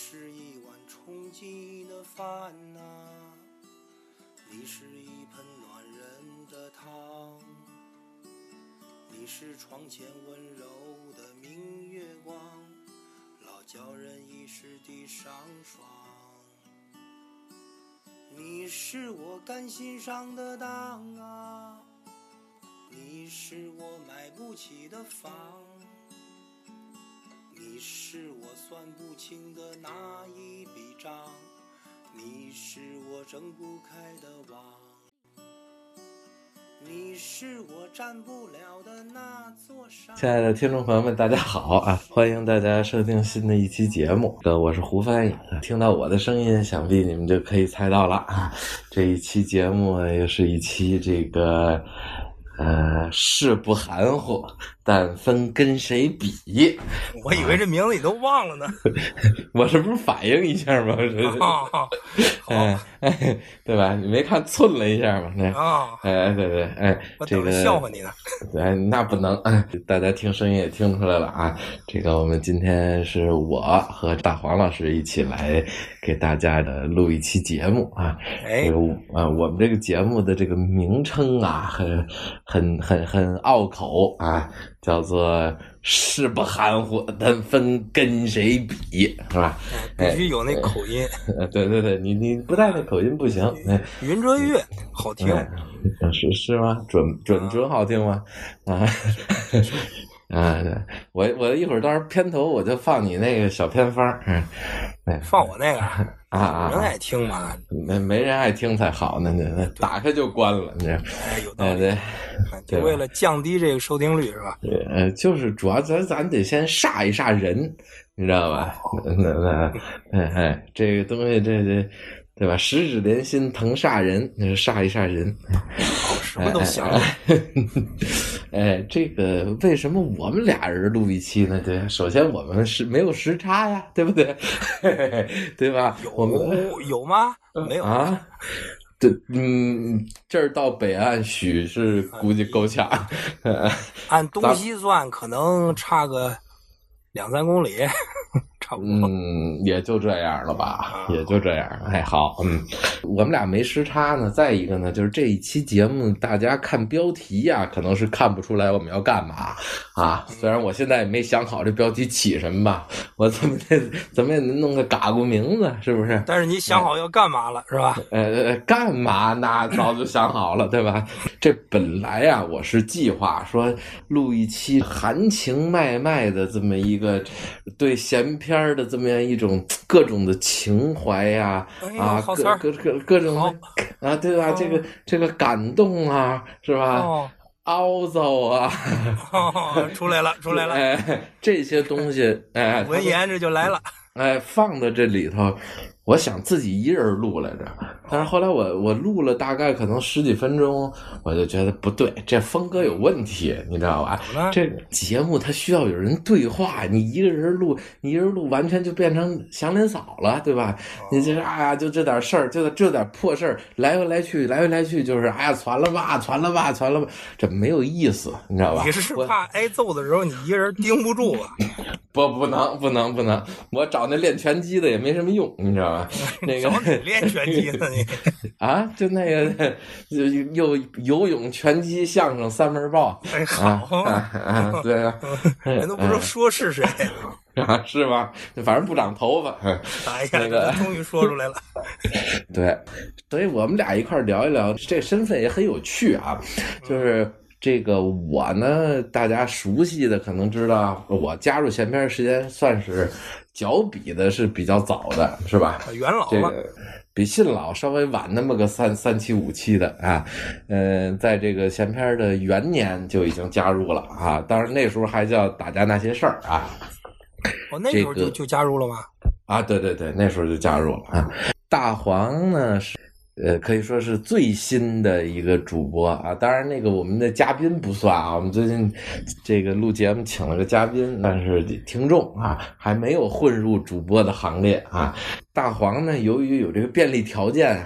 是一碗充饥的饭呐、你是一盆暖人的汤，你是窗前温柔的明月光，老叫人一时地上霜。你是我甘心上的当啊，你是我买不起的房。是我算不清的那一笔账，你是我睁不开的网，你是我占不了的那座山。亲爱的听众朋友们，大家好啊！欢迎大家收听新的一期节目。呃，我是胡翻译。听到我的声音，想必你们就可以猜到了啊。这一期节目又是一期这个呃，事不含糊，但分跟谁比。我以为这名字你都忘了呢。我这不是反应一下吗？这哦，好，哎哎，对吧？你没看寸了一下吗？那啊，哎，对对，哎，这个笑话你呢。哎，那不能，哎，大家听声音也听出来了啊。这个我们今天是我和大黄老师一起来给大家的录一期节目啊。哎这个啊，我们这个节目的这个名称啊，很很很很拗口啊，叫做“事不含糊，但分跟谁比”，是吧？必须有那口音，呃对对对，你你不带那口音不行。哎，云遮月好听。哎是是吗？准准准好听吗？啊啊！对，我我一会儿到时候片头我就放你那个小偏方儿，嗯，哎放我那个，啊啊人爱听嘛？没没人爱听才好呢，那那打开就关了，你这，哎，有道理。就为了降低这个收听率是吧？对呃，就是主要咱咱得先煞一煞人，你知道吧？那那哎哎，这个东西这这。对吧？十指连心，疼煞人，那是煞一煞人。好，什么都想了。哎，这个为什么我们俩人录一期呢？对，首先我们是没有时差呀，对不对？对吧？我们有 有吗？没有。啊，这嗯，这儿到北岸许是估计够呛。按东西算，可能差个两三公里，差不多。嗯，也就这样了吧，也就这样。哎，好，嗯，我们俩没时差呢。再一个呢，就是这一期节目，大家看标题呀、可能是看不出来我们要干嘛啊。虽然我现在也没想好这标题起什么吧，我怎么得怎么也能弄个嘎咕名字，是不是？但是你想好要干嘛了是吧？呃，干嘛？那早就想好了，对吧？这本来呀、我是计划说录一期含情脉脉的这么一个对闲篇儿的这么样一种各种的情怀呀、哎啊，各各各各种啊，对吧？这个这个感动啊，是吧？哦，凹糟啊，哦出来了，出来了，哎，这些东西，哎，文言这就来了。哎，放到这里头，我想自己一人录来着，但是后来我我录了大概可能十几分钟，我就觉得不对，这风格有问题，你知道吧？这节目它需要有人对话，你一个人录，你一人录完全就变成祥林嫂了，对吧？你这哎呀，就这点事儿，就这这点破事儿，来回来去，来回来去，就是哎呀，传了吧，传了吧，传了吧，这没有意思，你知道吧？你是我怕挨揍的时候你一个人盯不住啊？不不能不能不能，我找那练拳击的也没什么用，你知道吧？那个练拳击呢你？啊，就那个就又游泳、拳击、相声三门报哎，啊好，啊啊，对啊，人都不知道说是谁。啊是吧？反正不长头发，嗯哎呀，那个终于说出来了。对，所以我们俩一块儿聊一聊，这身份也很有趣啊，就是。这个我呢，大家熟悉的可能知道，我加入闲篇时间算是脚比的是比较早的，是吧？元老了，这个比信老稍微晚那么个三三期五期的啊，嗯、在这个闲篇的元年就已经加入了啊，当然那时候还叫打架那些事儿啊我那时候这个就就加入了吗？啊，对对对，那时候就加入了啊。大黄呢是。呃，可以说是最新的一个主播啊，当然那个我们的嘉宾不算啊，我们最近这个录节目请了个嘉宾，但是听众啊还没有混入主播的行列啊。大黄呢，由于有这个便利条件，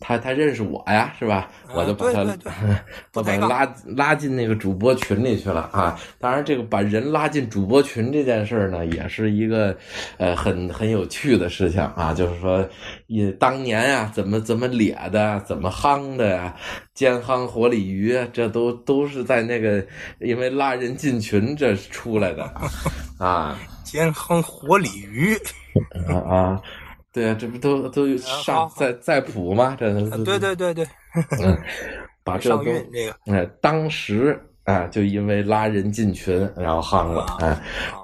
他他认识我呀，是吧？我就把他，我把他拉拉进那个主播群里去了啊。当然，这个把人拉进主播群这件事呢，也是一个呃很很有趣的事情啊。就是说，也当年啊，怎么怎么咧的，怎么夯的呀，煎夯活鲤鱼，这都都是在那个因为拉人进群这出来的啊。煎夯活鲤鱼 啊啊！对啊，这不都都上在在谱吗？这对对对对，嗯，把这都这个，哎，当时啊，就因为拉人进群，然后夯了，哎，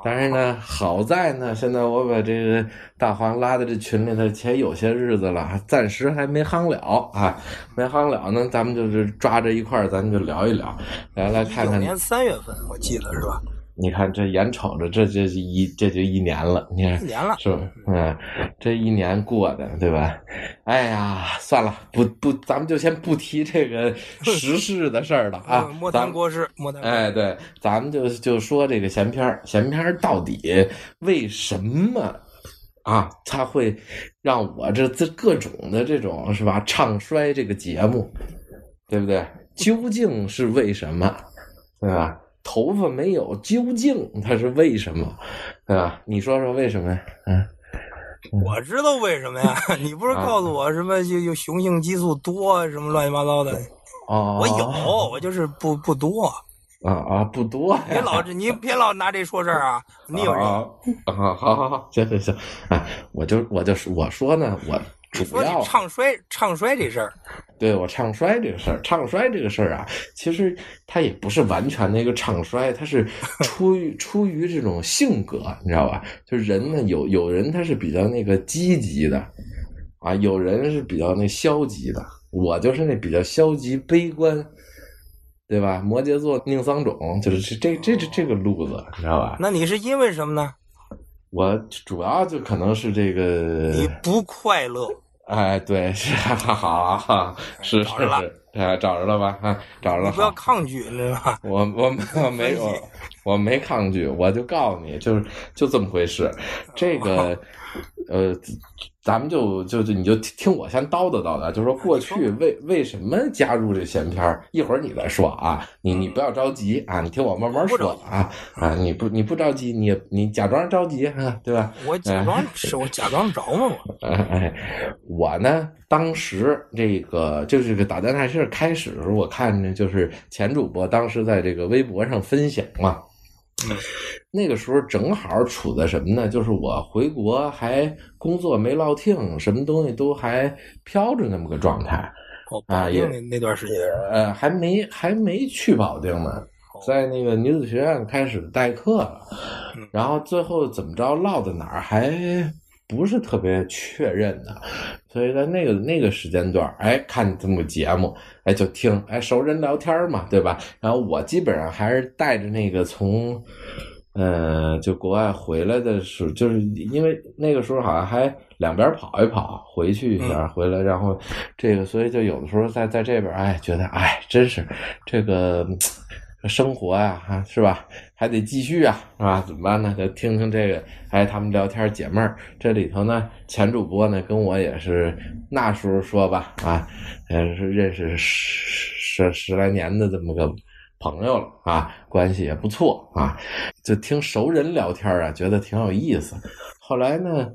但是呢，好在呢，现在我把这个大黄拉到这群里头，且有些日子了，暂时还没夯了啊，没夯了呢，咱们就是抓着一块儿，咱们就聊一聊，来来看看。年三月份，我记得是吧？你看这眼瞅着这这一这就一年了，你看一年了是吧？嗯，这一年过的对吧？哎呀，算了，不不，咱们就先不提这个 时事的事儿了啊。莫谈国事，莫谈。哎，对，咱们就就说这个闲篇儿，闲篇儿到底为什么啊？他会让我这这各种的这种是吧？唱衰这个节目，对不对？究竟是为什么？对吧？头发没有，究竟它是为什么？对吧？你说说为什么呀？嗯，我知道为什么呀？你不是告诉我什么就就雄性激素多什么乱七八糟的？哦，我有，我就是不不多。啊啊，不多。别老是你别老拿这说事儿啊！你有啊？好好好，行行行，啊，我就我就我说呢，我。主要唱衰唱衰这事儿，对我唱衰这个事儿，唱衰这个事儿啊，其实他也不是完全的一个唱衰，他是 出于出于这种性格，你知道吧？就人呢，有有人他是比较那个积极的，啊，有人是比较那消极的，我就是那比较消极悲观，对吧？摩羯座宁桑种就是这这这这个路子，你知道吧？那你是因为什么呢？我主要就可能是这个，你不快乐，哎，对，是 好，是是是，哎，找着了吧？哈，找着了。不要抗拒，知道吧？我我我没 有，我没抗拒，我就告诉你，就是就这么回事，这个。呃，咱们就就就你就听我先叨叨叨叨，就说过去为为什么加入这闲篇儿，一会儿你再说啊，你你不要着急啊，你听我慢慢说啊啊，你不你不着急，你你假装着急啊，对吧？我假装是我假装着嘛？我哎，我呢，当时这个就是个打蛋大事开始的时候，我看着就是前主播当时在这个微博上分享嘛。嗯，那个时候正好处在什么呢？就是我回国还工作没落听，什么东西都还飘着那么个状态。啊，也那段时间，呃，还没还没去保定呢，在那个女子学院开始代课了。然后最后怎么着落到哪儿还不是特别确认的，所以在那个那个时间段，哎，看这么个节目。哎，就听哎，熟人聊天嘛，对吧？然后我基本上还是带着那个从，呃，就国外回来的时候，就是因为那个时候好像还两边跑一跑，回去一下，回来，然后这个，所以就有的时候在在这边，哎，觉得哎，真是这个。生活呀，哈，是吧？还得继续啊，是吧？怎么办呢？就听听这个，哎，他们聊天解闷儿。这里头呢，前主播呢，跟我也是那时候说吧，啊，也是认识十十来年的这么个朋友了啊，关系也不错啊。就听熟人聊天啊，觉得挺有意思。后来呢，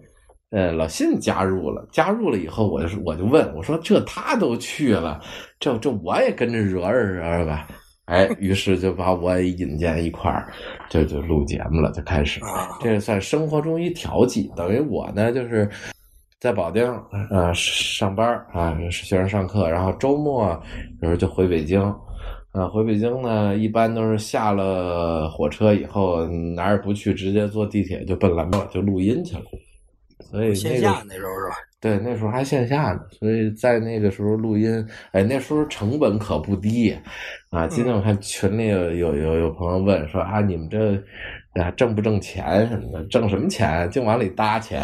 呃，老信加入了，加入了以后，我就我就问我说：“这他都去了，这这我也跟着惹惹惹吧。”哎，于是就把我也引荐一块儿，就就录节目了，就开始。这算生活中一调剂，等于我呢就是在保定呃上班啊，学生上课，然后周末有时候就回北京。啊，回北京呢，一般都是下了火车以后哪儿也不去，直接坐地铁就奔蓝墨就录音去了。所以线下那时候是吧？对，那时候还线下呢，所以在那个时候录音，哎，那时候成本可不低啊！今天我看群里有有有有朋友问说啊，你们这啊挣不挣钱什么的？挣什么钱？净往里搭钱。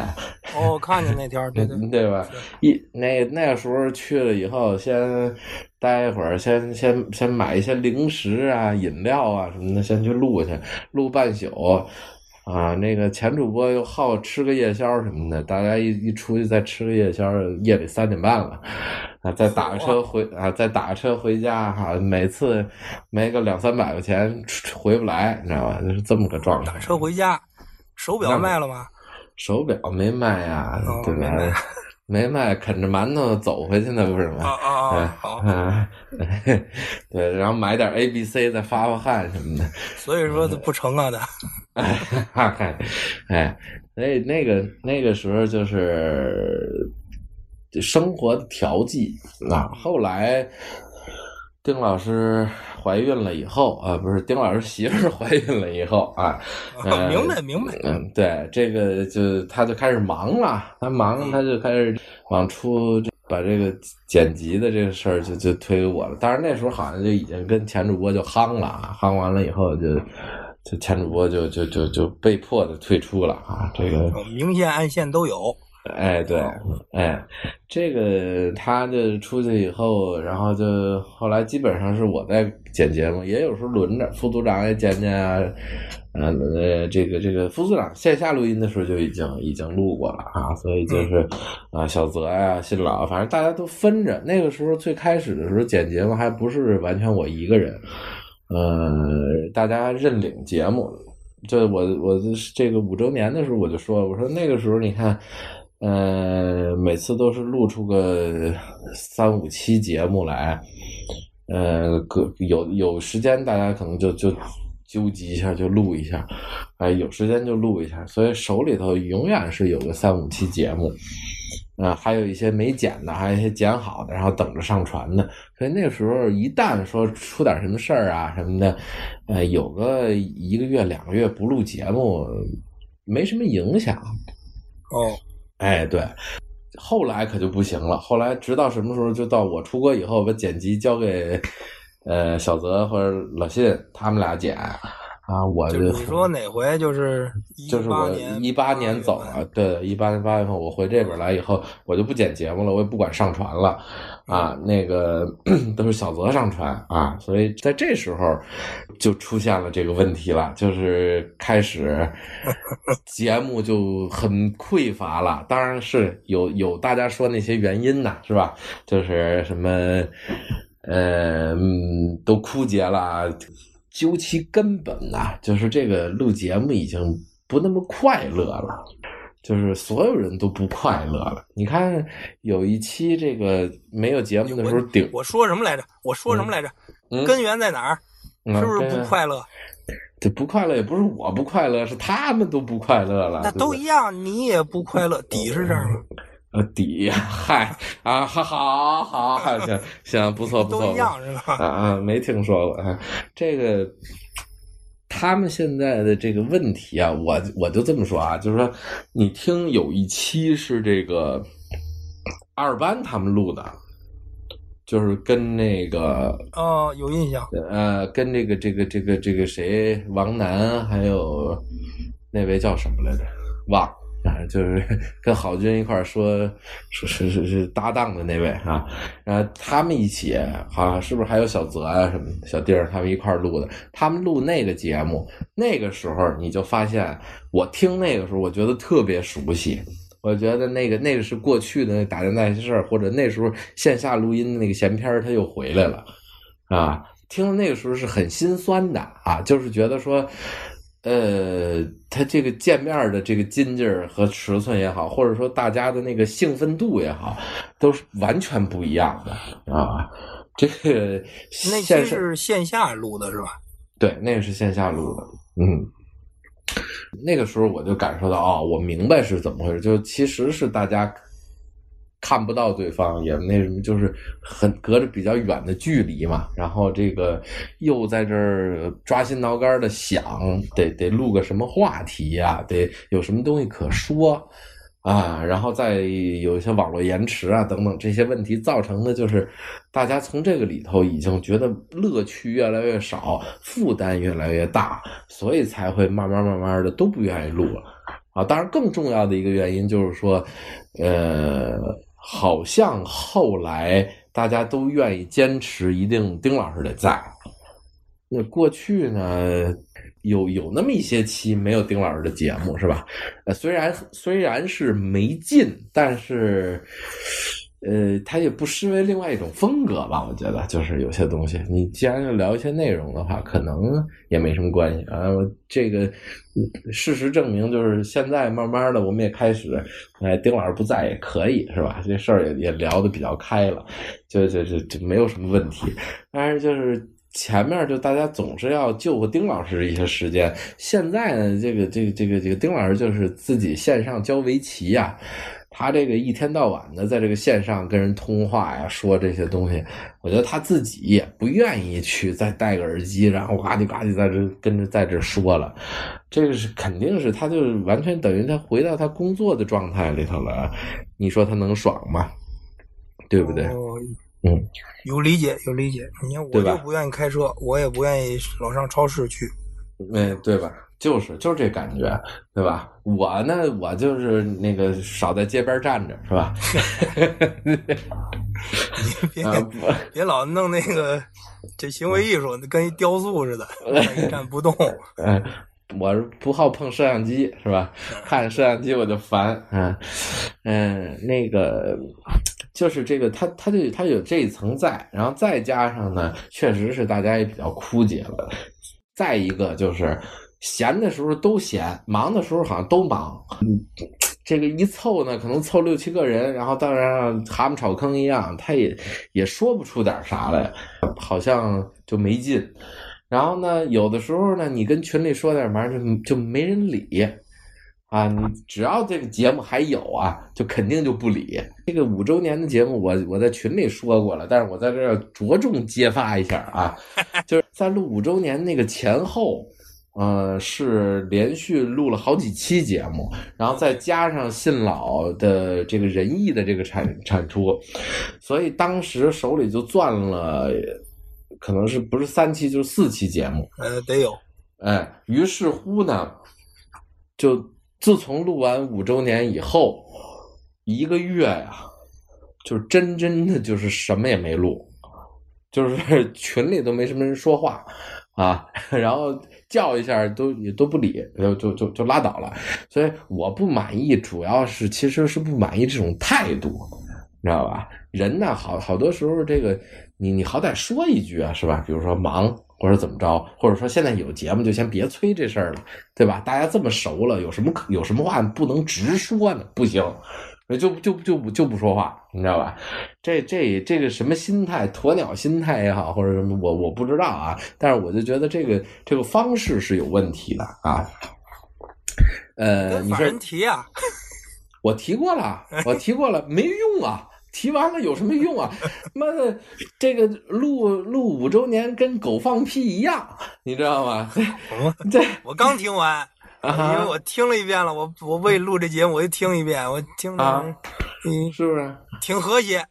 哦，看见那条，对对 对吧？一那那时候去了以后，先待一会儿，先先先买一些零食啊、饮料啊什么的，先去录去，录半宿。啊，那个前主播又好吃个夜宵什么的，大家一一出去再吃个夜宵，夜里三点半了，啊，再打个车回啊，再打个车回家哈，每次没个两三百块钱回不来，你知道吧？就是这么个状态。打车回家，手表卖了吗？手表没卖呀，对吧？没卖，啃着馒头走回去那，不是吗？啊啊啊！好，啊，对，然后买点 A、B、C 再发发汗什么的。所以说不成啊的。哎，哎，所以那个那个时候就是生活的调剂啊。后来丁老师怀孕了以后啊，不是丁老师媳妇儿 怀孕了以后啊，呃明白明白。嗯，对，这个就他就开始忙了，他忙他就开始往出把这个剪辑的这个事儿就就推给我了。当然那时候好像就已经跟前主播就夯了啊，夯完了以后就就前主播就就就就被迫的退出了啊，这个。明线暗线都有。哎，对，哎，这个他就出去以后，然后就后来基本上是我在剪节目，也有时候轮着副组长也剪剪啊，呃，这个这个副组长线下录音的时候就已经已经录过了啊，所以就是啊，小泽呀、新老，反正大家都分着。那个时候最开始的时候剪节目还不是完全我一个人，呃，大家认领节目。就我我这个五周年的时候我就说，我说那个时候你看。呃，每次都是录出个三五期节目来，呃，各有有时间大家可能就就纠集一下就录一下，哎，有时间就录一下，所以手里头永远是有个三五期节目，啊，还有一些没剪的，还有一些剪好的，然后等着上传的。所以那时候一旦说出点什么事儿啊什么的，呃，有个一个月两个月不录节目，没什么影响。哦。哎，对，后来可就不行了。后来直到什么时候，就到我出国以后，把剪辑交给呃小泽或者老信他们俩剪啊。我就你说哪回就是 就是我一八年走了，对，一八年八月份我回这边来以后，我就不剪节目了，我也不管上传了啊。那个 都是小泽上传啊，所以在这时候就出现了这个问题了，就是开始 节目就很匮乏了。当然是有有大家说那些原因呐，是吧？就是什么呃都枯竭了。究其根本呐，就是这个录节目已经不那么快乐了，就是所有人都不快乐了。你看有一期这个没有节目的时候顶，我说什么来着？我说什么来着？根源在哪儿？是不是不快乐？这不快乐也不是我不快乐，是他们都不快乐了。那都一样，你也不快乐，底是这儿吗？呃，底，嗨啊，好，好，好，行行，不错，不错，都一样是吧？啊啊，没听说过啊。这个他们现在的这个问题啊，我我就这么说啊，就是说，你听有一期是这个二班他们录的，就是跟那个哦，有印象，呃，跟这个这个这个这个谁，王楠，还有那位叫什么来着？忘。啊，就是 跟郝军一块说，说是是是搭档的那位啊，然后他们一起，好像是不是还有小泽啊什么小弟儿他们一块录的？他们录那个节目，那个时候你就发现，我听那个时候，我觉得特别熟悉，我觉得那个那个是过去的那打电那些事儿，或者那时候线下录音的那个闲篇他又回来了，啊，听那个时候是很心酸的啊，就是觉得说。呃，他这个见面的这个劲劲儿和尺寸也好，或者说大家的那个兴奋度也好，都是完全不一样的啊。这个那期是线下录的是吧？对，那个是线下录的。嗯，那个时候我就感受到，哦，我明白是怎么回事，就其实是大家。看不到对方，也那什么，就是很隔着比较远的距离嘛。然后这个又在这儿抓心挠肝的想，得得录个什么话题呀？得有什么东西可说啊？然后再有一些网络延迟啊等等这些问题造成的，就是大家从这个里头已经觉得乐趣越来越少，负担越来越大，所以才会慢慢慢慢的都不愿意录了啊。当然，更重要的一个原因就是说，呃。好像后来大家都愿意坚持，一定丁老师得在。那过去呢，有有那么一些期没有丁老师的节目是吧？呃，虽然虽然是没劲，但是。呃，它也不失为另外一种风格吧？我觉得，就是有些东西，你既然要聊一些内容的话，可能也没什么关系啊。这个事实证明，就是现在慢慢的，我们也开始，哎，丁老师不在也可以，是吧？这事儿也也聊的比较开了，就就就就没有什么问题。但是就是前面就大家总是要救丁老师一些时间，现在呢，这个这个这个这个丁老师就是自己线上教围棋呀。他这个一天到晚的在这个线上跟人通话呀，说这些东西，我觉得他自己也不愿意去再戴个耳机，然后呱唧呱唧在这跟着在这说了。这个是肯定是，他就是完全等于他回到他工作的状态里头了。你说他能爽吗？对不对？嗯，有理解，有理解。你看，我就不愿意开车，我也不愿意老上超市去。哎，对吧？就是就是这感觉，对吧？我呢，我就是那个少在街边站着，是吧？你别别老弄那个这行为艺术，跟一雕塑似的，一站不动。嗯，我是不好碰摄像机，是吧？看摄像机我就烦。嗯嗯，那个就是这个，他他就他有这一层在，然后再加上呢，确实是大家也比较枯竭了。再一个就是。闲的时候都闲，忙的时候好像都忙。这个一凑呢，可能凑六七个人，然后当然蛤蟆炒坑一样，他也也说不出点啥来，好像就没劲。然后呢，有的时候呢，你跟群里说点嘛，就就没人理啊。你只要这个节目还有啊，就肯定就不理。这个五周年的节目，我我在群里说过了，但是我在这儿着重揭发一下啊，就是在录五周年那个前后。呃，是连续录了好几期节目，然后再加上信老的这个仁义的这个产产出，所以当时手里就攥了，可能是不是三期就是四期节目，呃，得有，哎，于是乎呢，就自从录完五周年以后，一个月呀，就真真的就是什么也没录，就是 群里都没什么人说话啊，然后。叫一下都也都不理，就就就就拉倒了。所以我不满意，主要是其实是不满意这种态度，你知道吧？人呢，好好多时候这个你你好歹说一句啊，是吧？比如说忙或者怎么着，或者说现在有节目就先别催这事儿了，对吧？大家这么熟了，有什么有什么话不能直说呢？不行。就就就不就不说话，你知道吧？这这这个什么心态，鸵鸟心态也好，或者什么，我我不知道啊。但是我就觉得这个这个方式是有问题的啊。呃，你说人提啊？我提过了，我提过了，没用啊！提完了有什么用啊？妈的，这个录录五周年跟狗放屁一样，你知道吗？这 我刚听完。因为我听了一遍了，我我为录这节目，我又听一遍，我听了，嗯，是不是挺和谐？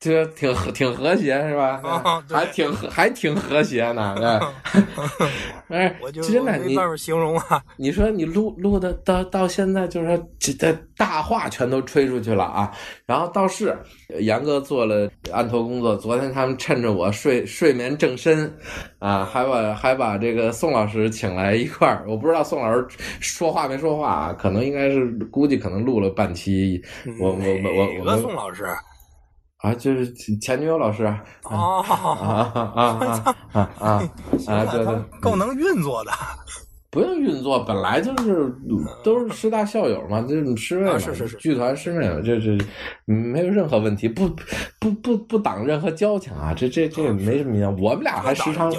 这挺挺和谐是吧？还挺还挺和谐呢，哎，我就真的没办法形容啊。你说你录录的到到现在，就是说这大话全都吹出去了啊。然后倒是杨哥做了案头工作，昨天他们趁着我睡睡眠正深啊，还把还把这个宋老师请来一块儿。我不知道宋老师说话没说话啊，可能应该是估计可能录了半期。我我我我我们宋老师。啊，就是前女友老师啊。啊啊啊啊啊！啊，对对，够能运作的，不用运作，本来就是都是师大校友嘛，就是师妹嘛，是是是，剧团师妹嘛，就是没有任何问题，不不不不挡任何交情啊，这这这没什么影响，我们俩还时常，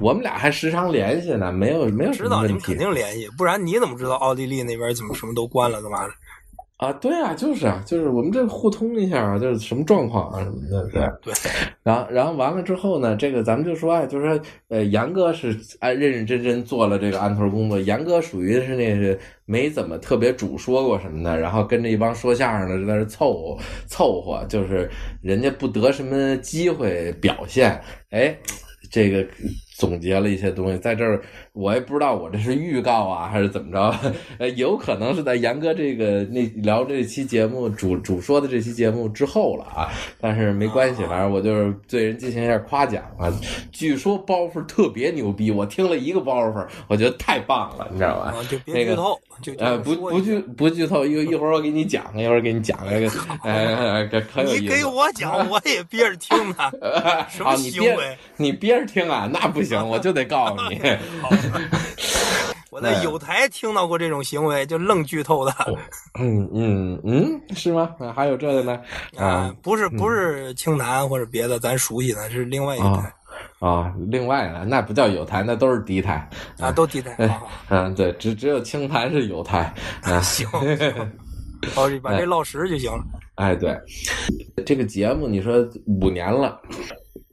我们俩还时常联系呢，没有没有什么问题，肯定联系，不然你怎么知道奥地利那边怎么什么都关了干嘛？啊，对啊，就是啊，就是我们这互通一下啊，就是什么状况啊什么的，对。对。然后，然后完了之后呢，这个咱们就说啊，就是说，呃，杨哥是哎认认真真做了这个案头工作，杨哥属于是那是没怎么特别主说过什么的，然后跟着一帮说相声的在那凑凑合，就是人家不得什么机会表现，哎，这个。总结了一些东西，在这儿我也不知道我这是预告啊还是怎么着，呃，有可能是在严哥这个那聊这期节目主主说的这期节目之后了啊，但是没关系，反正我就是对人进行一下夸奖啊。据说包袱特别牛逼，我听了一个包袱，我觉得太棒了，你知道吧？就别剧透，就呃不不剧不剧透，一一会儿我给你讲，一会儿给你讲那个，哎，可有意思。你给我讲，我也憋着听呢。什么行为？你憋着听啊？那不行，我就得告诉你。我在有台听到过这种行为，就愣剧透的。嗯嗯嗯，是吗？还有这个呢？啊，不是不是青潭或者别的，咱熟悉的，是另外一台。啊，另外呢，那不叫有台，那都是敌台啊，都敌台。嗯，对，只只有青潭是有台。啊，行，哦，把这落实就行了。哎，对，这个节目你说五年了。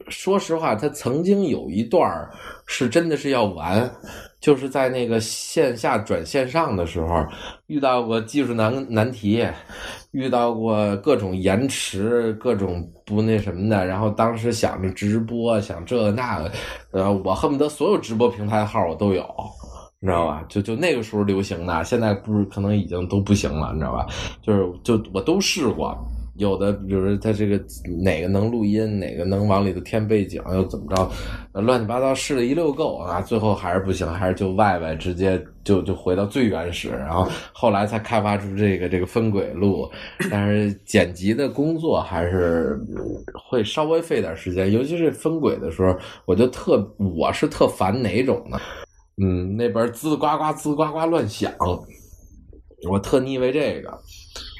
说实话，他曾经有一段是真的是要完，就是在那个线下转线上的时候，遇到过技术难难题，遇到过各种延迟，各种不那什么的。然后当时想着直播，想这个那个，呃，我恨不得所有直播平台号我都有，你知道吧？就就那个时候流行的，现在不是可能已经都不行了，你知道吧？就是就我都试过。有的，比如说他这个哪个能录音，哪个能往里头添背景，又怎么着，乱七八糟试了一溜够啊，最后还是不行，还是就 Y Y 直接就就回到最原始，然后后来才开发出这个这个分轨录，但是剪辑的工作还是会稍微费点时间，尤其是分轨的时候，我就特我是特烦哪种呢？嗯，那边滋呱呱滋呱呱乱响，我特腻歪这个。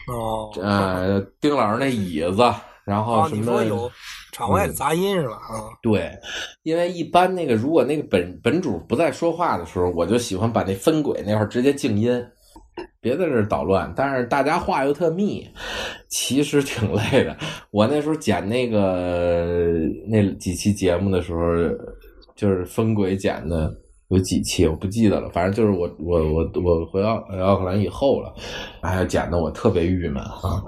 哦，呃，丁老师那椅子，然后什么？你说有场外的杂音是吧？啊，对，因为一般那个如果那个本本主不在说话的时候，我就喜欢把那分轨那块直接静音，别在这捣乱。但是大家话又特密，其实挺累的。我那时候剪那个那几期节目的时候，就是分轨剪的。有几期我不记得了，反正就是我我我我回到奥克兰以后了，哎，剪的我特别郁闷啊，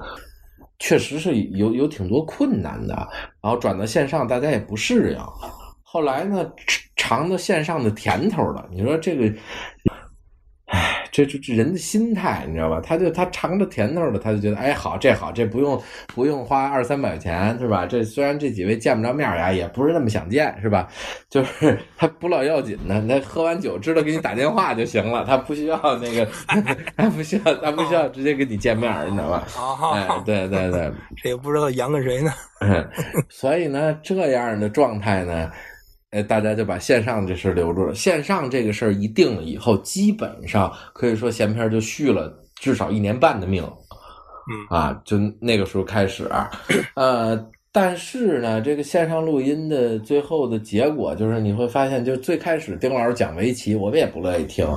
确实是有有挺多困难的，然后转到线上大家也不适应，后来呢尝到线上的甜头了，你说这个。这这这人的心态，你知道吧？他就他尝着甜头了，他就觉得哎好，这好，这不用不用花二三百块钱，是吧？这虽然这几位见不着面呀，也不是那么想见，是吧？就是他不老要紧的，他喝完酒知道给你打电话就行了，他不需要那个，他不需要，他不需要直接跟你见面，你知道吧？哎，对对对，这也不知道扬个谁呢。所以呢，这样的状态呢。哎，大家就把线上这事留住了。线上这个事儿一定了以后，基本上可以说闲篇就续了至少一年半的命。嗯啊，就那个时候开始，呃，但是呢，这个线上录音的最后的结果就是你会发现，就最开始丁老师讲围棋，我们也不乐意听，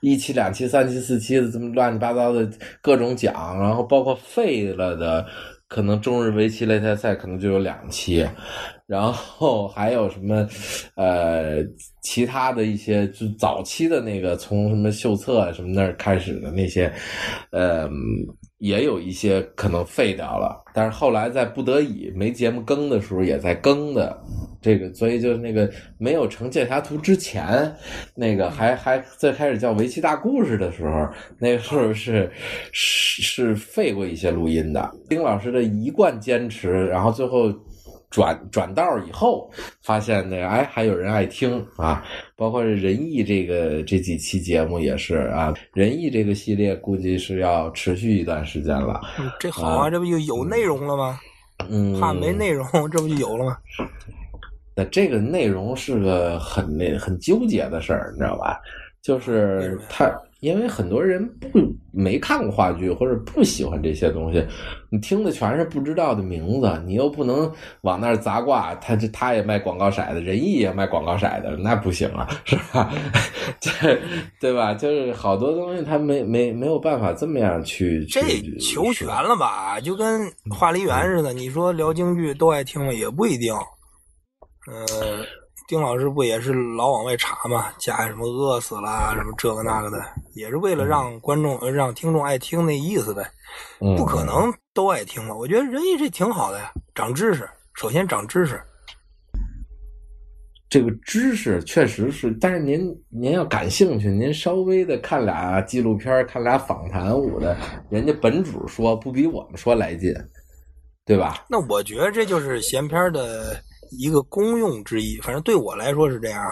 一期、两期、三期、四期的这么乱七八糟的各种讲，然后包括废了的，可能中日围棋擂台赛可能就有两期。然后还有什么，呃，其他的一些就早期的那个，从什么秀策什么那儿开始的那些，呃，也有一些可能废掉了。但是后来在不得已没节目更的时候，也在更的这个，所以就那个没有成《剑侠图》之前，那个还还最开始叫《围棋大故事》的时候，那个时候是是是废过一些录音的。丁老师的一贯坚持，然后最后。转转道以后，发现那个哎，还有人爱听啊，包括仁义这个这几期节目也是啊，仁义这个系列估计是要持续一段时间了。这好啊，这不就有内容了吗？嗯，怕没内容，这不就有了吗？那这个内容是个很那很纠结的事儿，你知道吧？就是他。因为很多人不没看过话剧，或者不喜欢这些东西，你听的全是不知道的名字，你又不能往那儿砸挂。他这他也卖广告色的，仁义也卖广告色的，那不行啊，是吧？这对吧？就是好多东西他没没没有办法这么样去这求全了吧？就跟话梨园似的，你说聊京剧都爱听吗？也不一定。嗯。丁老师不也是老往外查嘛，加什么饿死了什么这个那个的，也是为了让观众、让听众爱听那意思呗。不可能都爱听嘛。我觉得人家这挺好的呀，长知识。首先长知识。这个知识确实是，但是您您要感兴趣，您稍微的看俩纪录片，看俩访谈舞的，人家本主说不比我们说来劲，对吧？那我觉得这就是闲篇的一个功用之一，反正对我来说是这样。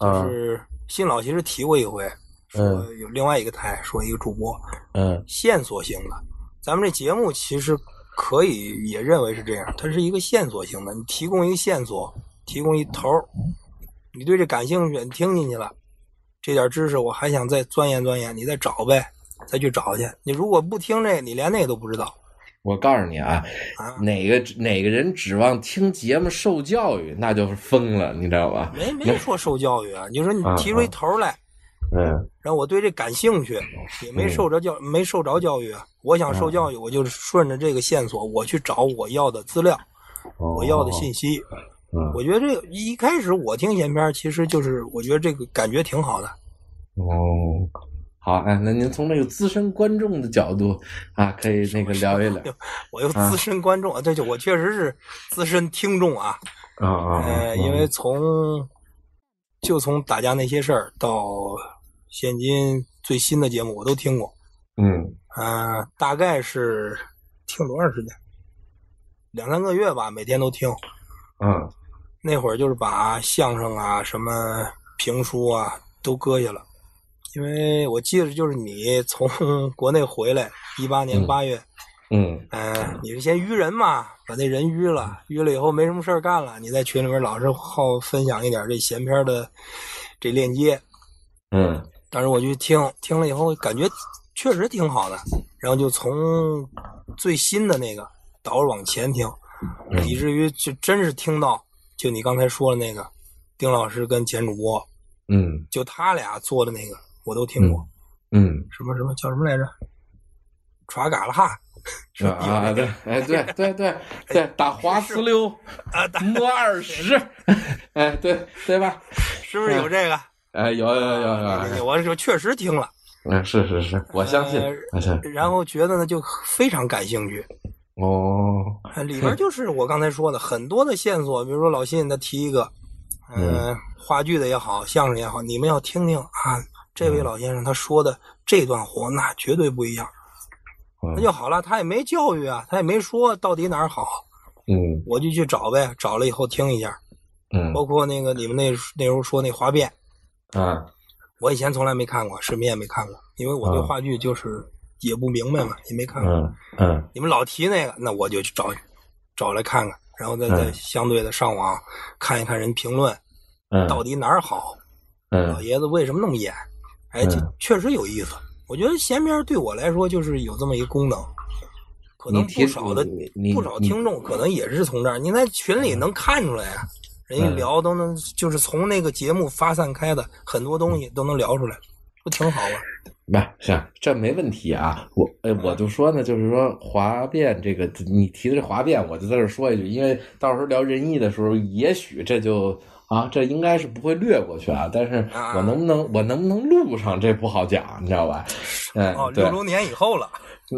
就是新老其实提过一回，说有另外一个台说一个主播，嗯，线索型的，咱们这节目其实可以也认为是这样，它是一个线索型的，你提供一个线索，提供一头。你对这感兴趣，你听进去了，这点知识我还想再钻研钻研，你再找呗，再去找去。你如果不听这，你连那都不知道。我告诉你啊，哪个哪个人指望听节目受教育，那就是疯了，你知道吧？没 没说受教育啊，你说你提出一头来，嗯，然后我对这感兴趣，也没受着教，没受着教育啊。我想受教育，我就顺着这个线索，我去找我要的资料，我要的信息。我觉得这个一开始我听闲篇，其实就是我觉得这个感觉挺好的。哦，好，哎，那您从那个资深观众的角度啊，可以那个聊一聊。我又资深观众啊，对，就我确实是资深听众啊。啊啊。呃，因为从就从打架那些事儿到现今最新的节目，我都听过。嗯。啊，大概是听多长时间？两三个月吧，每天都听。嗯。那会儿就是把相声啊、什么评书啊都搁下了，因为我记得就是你从 国内回来，一八年八月，嗯，呃，你是先约人嘛，把那人约了，约了以后没什么事儿干了，你在群里面老是好分享一点这闲篇的这链接，嗯，当时我去听听了以后，感觉确实挺好的，然后就从最新的那个倒着往前听，以至于就真是听到。就你刚才说的那个，丁老师跟简主播，嗯，就他俩做的那个，我都听过，嗯，什么什么叫什么来着？耍嘎了哈，是吧？啊，对，哎，对 对对对，打滑丝溜啊，摸二十，哎，对对吧？是不是有这个？哎，有有有有，我我确实听了，嗯，是是是，我相信，我相信。然后觉得呢，就非常感兴趣。哦，里边就是我刚才说的很多的线索，比如说老信他提一个，嗯，话剧的也好，相声也好，你们要听听啊，这位老先生他说的这段活那绝对不一样，那就好了。他也没教育啊，他也没说到底哪儿好，嗯，我就去找呗，找了以后听一下，嗯，包括那个你们那那时候说那花变，啊，我以前从来没看过，视频也没看过，因为我对话剧就是。也不明白嘛，也没看过。嗯嗯，你们老提那个，那我就去找找来看看，然后再再相对的上网看一看人评论，到底哪儿好？老爷子为什么那么演？哎，这确实有意思。我觉得闲篇对我来说就是有这么一个功能，可能不少的不少听众可能也是从这儿。你在群里能看出来啊，人家聊都能，就是从那个节目发散开的很多东西都能聊出来，不挺好吗？不是，这没问题啊。我，哎，我就说呢，就是说滑变这个，你提的这滑变，我就在这说一句，因为到时候聊仁义的时候，也许这就啊，这应该是不会略过去啊。但是我能不能，我能不能录上，这不好讲，你知道吧？嗯，六周年以后了。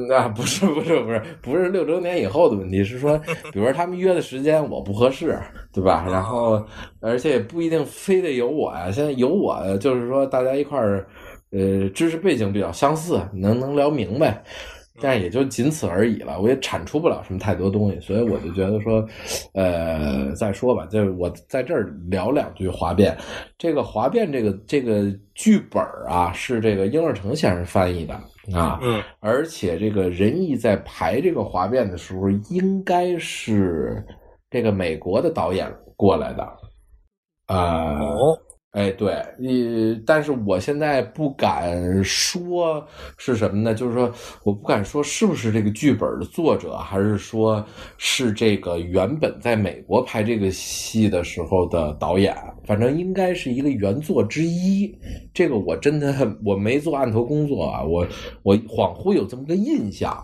那不是，不是，不是，不是六周年以后的问题，是说，比如说他们约的时间我不合适，对吧？然后，而且也不一定非得有我呀。现在有我，就是说大家一块儿。呃，知识背景比较相似，能能聊明白，但也就仅此而已了。我也产出不了什么太多东西，所以我就觉得说，呃，再说吧，就是我在这儿聊两句《华变》。这个《华变》这个这个剧本啊，是这个英二成先生翻译的啊，嗯，而且这个仁义在排这个《华变》的时候，应该是这个美国的导演过来的，啊。哎，对，呃，但是我现在不敢说是什么呢？就是说，我不敢说是不是这个剧本的作者，还是说是这个原本在美国拍这个戏的时候的导演。反正应该是一个原作之一。这个我真的我没做案头工作啊，我我恍惚有这么个印象，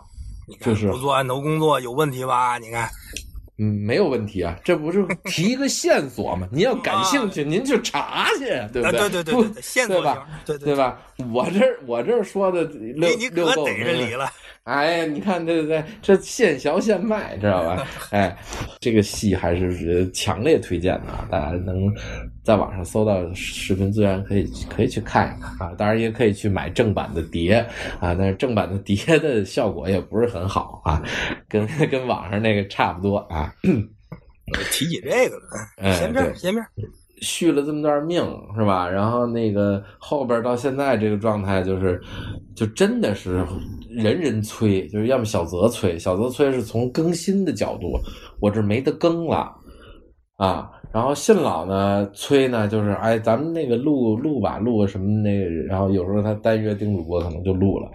就是不做案头工作有问题吧？你看。嗯，没有问题啊，这不是提一个线索吗？您要感兴趣，您去查去，对不对？对对对对，线索吧？对对吧？我这我这说的六六够逮着理了。哎，你看对对对，这现学现卖，知道吧？哎，这个戏还是强烈推荐的，大家能在网上搜到视频资源，可以可以去看一看啊。当然也可以去买正版的碟啊，但是正版的碟的效果也不是很好啊，跟跟网上那个差不多啊。提起这个了，哎闲片儿对闲续了这么段命是吧？然后那个后边到现在这个状态，就是就真的是人人催，就是要么小泽催，小泽催是从更新的角度，我这没得更了啊。然后信老呢催呢，就是哎，咱们那个录录吧，录个什么那个，然后有时候他单约丁主播可能就录了。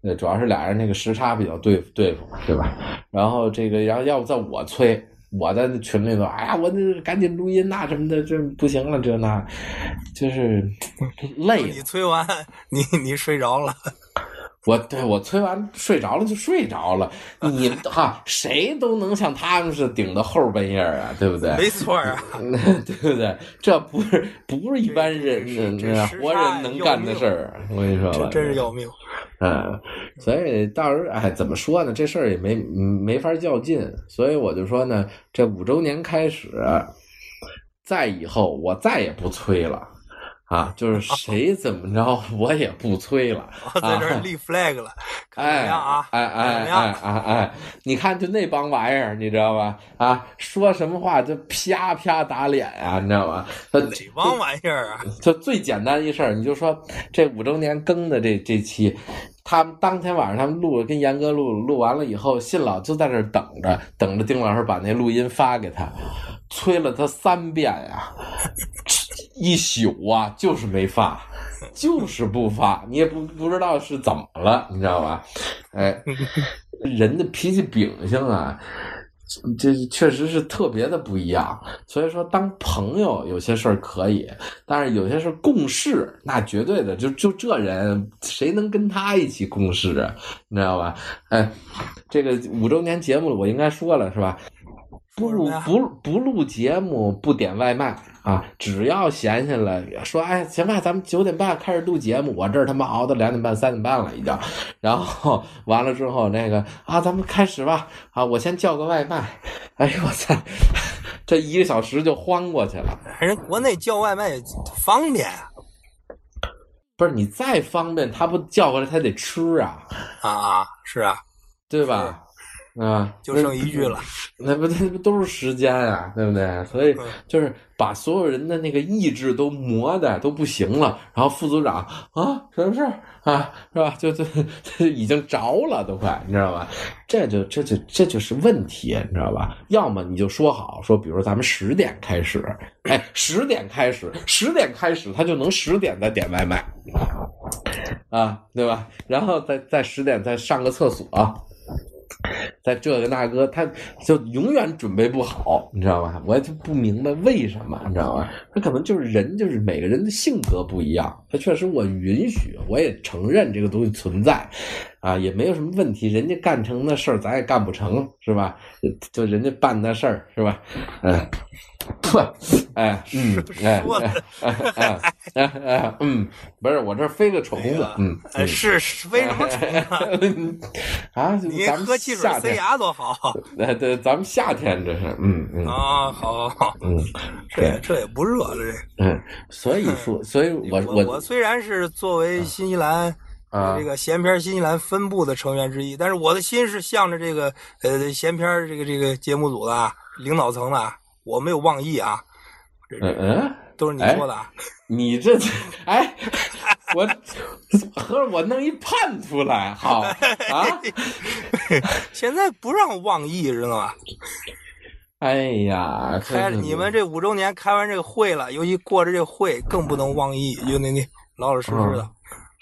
那，主要是俩人那个时差比较对对付，对吧？然后这个，然后要不在我催，我在那群里头，哎呀，我这赶紧录音呐、什么的，这不行了，这那，就是累了你。催完，你你睡着了，我对我催完睡着了就睡着了，你哈谁都能像他们似的顶到后半夜啊，对不对？没错儿啊。对不对？这不是不是一般人活人能干的事儿。我跟你说吧，这真是要命。嗯，所以到时候哎，怎么说呢？这事儿也没嗯没法较劲，所以我就说呢，这五周年开始，再以后我再也不催了啊，就是谁怎么着我也不催了。我在这立 flag 了，看怎么哎样啊？哎哎哎？哎哎！你看，就那帮玩意儿，你知道吧？啊，说什么话就啪啪打脸啊，你知道吧？他哪帮玩意儿啊？就最简单一事儿，你就说这五周年更的这这期，他们当天晚上他们录跟严哥录录完了以后，信老就在这儿等着，等着丁老师把那录音发给他，催了他三遍呀、一宿啊，就是没发，就是不发，你也不不知道是怎么了，你知道吧？哎，人的脾气秉性啊。这确实是特别的不一样，所以说当朋友有些事儿可以，但是有些事儿共事那绝对的，就就这人谁能跟他一起共事啊？你知道吧？哎，这个五周年节目我应该说了是吧？不录不不录节目不点外卖啊！只要闲下来说，哎，行吧，咱们九点半开始录节目，我这儿他妈熬到两点半三点半了已经。然后完了之后，那个啊，咱们开始吧啊！我先叫个外卖。哎呦我操，这一个小时就晃过去了。人国内叫外卖方便啊不是你再方便，他不叫过来，他得吃啊，啊！是啊，对吧？啊，就剩一句了。那不那不都是时间啊，对不对？所以就是把所有人的那个意志都磨的都不行了，然后副组长啊，什么事儿啊，是吧？就就就已经着了，都快，你知道吧？这就这就这就是问题，你知道吧？要么你就说好，说比如咱们十点开始，哎，十点开始，十点开始，他就能十点再点外卖，啊，对吧？然后再再十点再上个厕所。在这个那个，他就永远准备不好，你知道吗？我就不明白为什么，你知道吗？他可能就是人，就是每个人的性格不一样。他确实，我允许，我也承认这个东西存在，啊，也没有什么问题。人家干成的事儿，咱也干不成，是吧？就人家办的事儿，是吧？嗯，不，哎，嗯，哎，哎，哎，哎，哎，嗯，不是，我这飞个虫子，嗯，是是为什么虫啊？啊，你喝汽水塞牙多好哎，对，咱们夏天这是，嗯嗯啊！好好好，嗯这也这也不热了，这嗯，所以说，所以 我我我虽然是作为新西兰。啊这个闲篇新西兰分部的成员之一，但是我的心是向着这个呃闲篇这个这个节目组的啊领导层的啊，我没有妄议啊，嗯嗯，都是你说的啊。你这哎，我合着我弄一叛徒来，好啊，现在不让妄议，知道吗？哎呀，开你们这五周年开完这个会了，尤其过着这个会，更不能妄议，就那那老老实实的。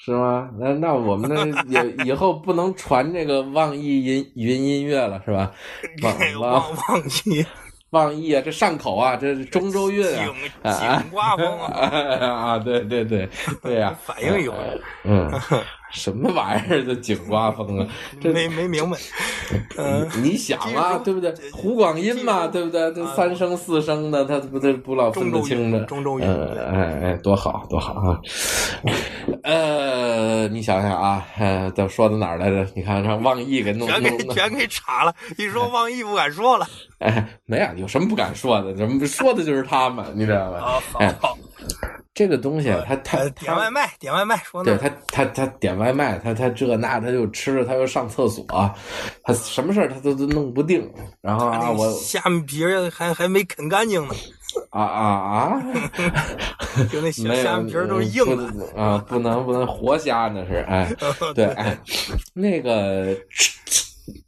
是吗？那那我们那 也以后不能传这个网易音云音乐了，是吧？网忘网忘记 网易啊，这上口啊，这是中州韵啊。景景刮风啊，啊，对对对对呀、反应有。嗯，什么玩意儿？这井刮风啊？这没没明白。嗯，你你想啊，对不对？胡广音嘛，对不对？这三声四声的，他不得不老分得清的。中州音，哎哎，多好多好啊！呃，你想想啊，呃，都说到哪儿来着？你看让网易给弄全给全给查了。一说网易不敢说了。哎，没啊，有什么不敢说的？怎么说的就是他们，你知道吧？好好。这个东西，他他点外卖，点外卖说对他他他点外卖，他他这那他就吃，他又上厕所，他什么事儿他都都弄不定。然后啊，我虾米皮还还没啃干净呢。啊啊啊！就那虾 米皮都是硬的啊，不能不能活虾那是哎，对哎，那个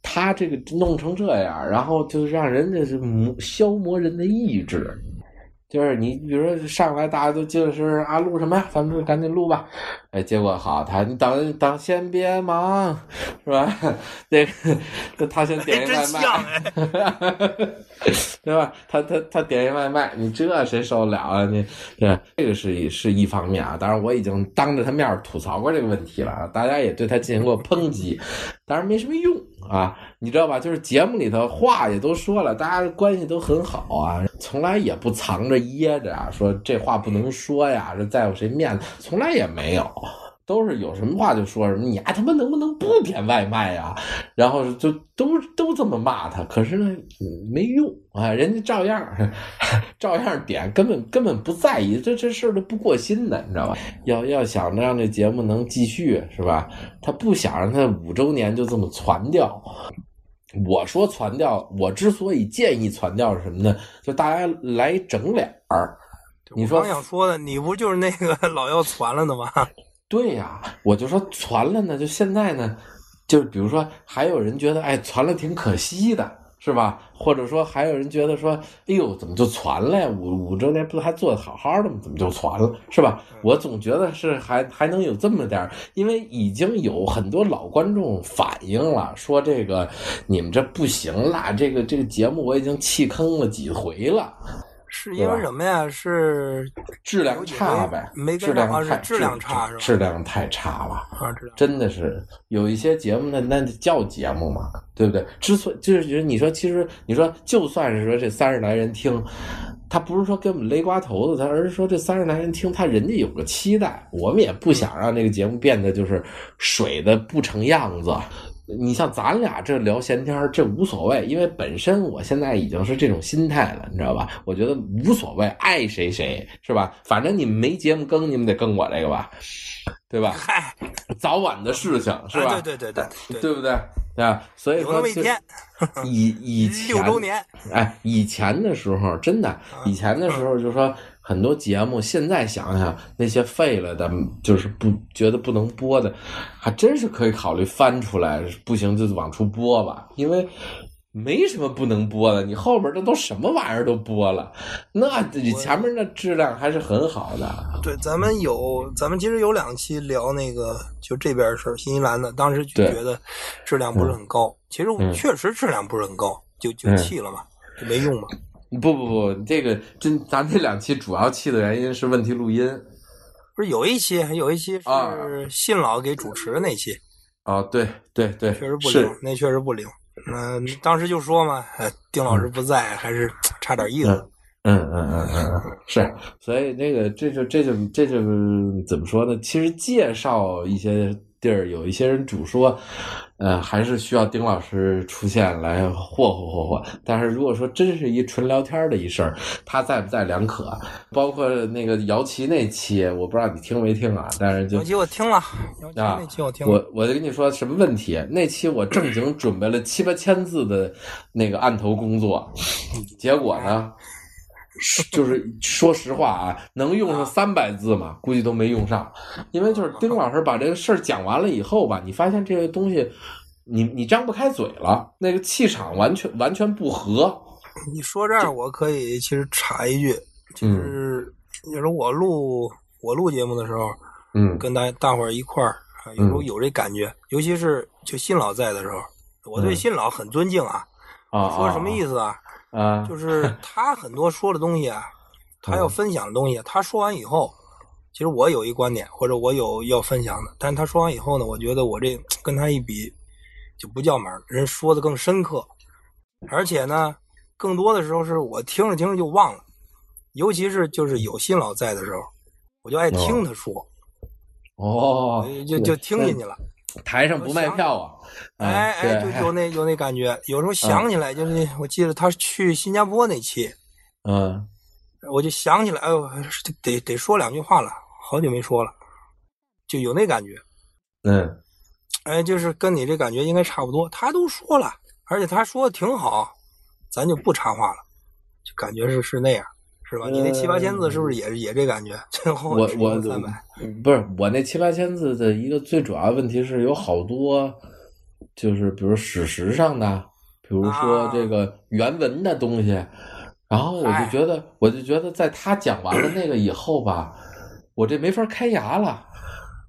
他这个弄成这样，然后就让人家是磨消磨人的意志。就是你，比如说上来大家都就是啊，录什么呀？咱们赶紧录吧。哎，结果好，他你等等，先别忙，是吧？那个他先点一外卖，对 吧？他他他点一外卖，你这谁受得了啊？你对这个是是一方面啊。当然，我已经当着他面吐槽过这个问题了，大家也对他进行过抨击，当然没什么用啊。你知道吧？就是节目里头话也都说了，大家关系都很好啊，从来也不藏着掖着啊，说这话不能说呀，这在乎谁面子，从来也没有，都是有什么话就说什么。你还他妈能不能不点外卖呀？然后就都都这么骂他，可是呢没用啊，人家照样照样点，根本根本不在意，这这事儿都不过心的，你知道吧？要要想着让这节目能继续，是吧？他不想让他五周年就这么传掉。我说传掉，我之所以建议传掉是什么呢？就大家来整脸儿。你说刚想说的，你不就是那个老要传了的吗？对呀，我就说传了呢，就现在呢，就比如说还有人觉得，哎，传了挺可惜的。是吧？或者说还有人觉得说，哎呦，怎么就传了呀？五五周年不是还做的好好的吗？怎么就传了？是吧？我总觉得是还还能有这么点儿，因为已经有很多老观众反映了，说这个你们这不行啦，这个这个节目我已经弃坑了几回了。是因为什么呀？是质量差呗，没质量太质量差是吧？质量太差了，真的是有一些节目那那叫节目嘛，对不对？之所以就是你说，其实你说，就算是说这三十来人听，他不是说给我们勒瓜头子，他而是说这三十来人听，他人家有个期待，我们也不想让这个节目变得就是水的不成样子。你像咱俩这聊闲天这无所谓，因为本身我现在已经是这种心态了，你知道吧？我觉得无所谓，爱谁谁是吧？反正你们没节目更，你们得更我这个吧，对吧？嗨，早晚的事情是吧？对对对对，对不对？对啊，所以说以以前 六周年，哎，以前的时候真的，以前的时候就说。很多节目现在想想，那些废了的，就是不觉得不能播的，还真是可以考虑翻出来。不行就往出播吧，因为没什么不能播的。你后边这都什么玩意儿都播了，那你前面的质量还是很好的。对，咱们有，咱们其实有两期聊那个就这边事儿，新西兰的，当时就觉得质量不是很高。其实确实质量不是很高，就就弃了嘛，就没用嘛。不不不，这个真，咱这两期主要气的原因是问题录音，不是有一期，有一期是信老给主持的那期，啊，对对对，确实不灵，那确实不灵。嗯，当时就说嘛，丁老师不在，还是差点意思。嗯嗯嗯嗯嗯，是，所以那个这就这就这就怎么说呢？其实介绍一些。地儿有一些人主说，呃，还是需要丁老师出现来霍霍霍霍。但是如果说真是一纯聊天的一事儿，他在不在两可。包括那个姚琦那期，我不知道你听没听啊？但是就姚琦我听了，啊，那期我听了。我我就跟你说什么问题？那期我正经准备了七八千字的那个案头工作，结果呢？就是说实话啊，能用上三百字吗？估计都没用上，因为就是丁老师把这个事儿讲完了以后吧，你发现这个东西，你你张不开嘴了，那个气场完全完全不合。你说这儿，我可以其实插一句，就是有时候我录我录节目的时候，嗯，跟大大伙儿一块儿，有时候有这感觉，尤其是就新老在的时候，我对新老很尊敬啊。啊，说什么意思啊？啊，就是 他很多说的东西啊，他要分享的东西，他说完以后，其实我有一观点，或者我有要分享的，但是他说完以后呢，我觉得我这 跟他一比，就不叫门，人说的更深刻，而且呢，更多的时候是我听着听着就忘了，尤其是就是有新老在的时候，我就爱听他说，哦，就就听进去了。台上不卖票啊！哎哎，就有那有那感觉，有时候想起来，就是我记得他去新加坡那期，嗯，我就想起来，哎呦，得得说两句话了，好久没说了，就有那感觉。嗯，哎，就是跟你这感觉应该差不多。他都说了，而且他说的挺好，咱就不插话了，就感觉是是那样。是吧？你那七八千字是不是也也这感觉？最后我我不是我那七八千字的一个最主要问题是有好多，就是比如史实上的，比如说这个原文的东西，然后我就觉得，我就觉得在他讲完了那个以后吧，我这没法开牙了，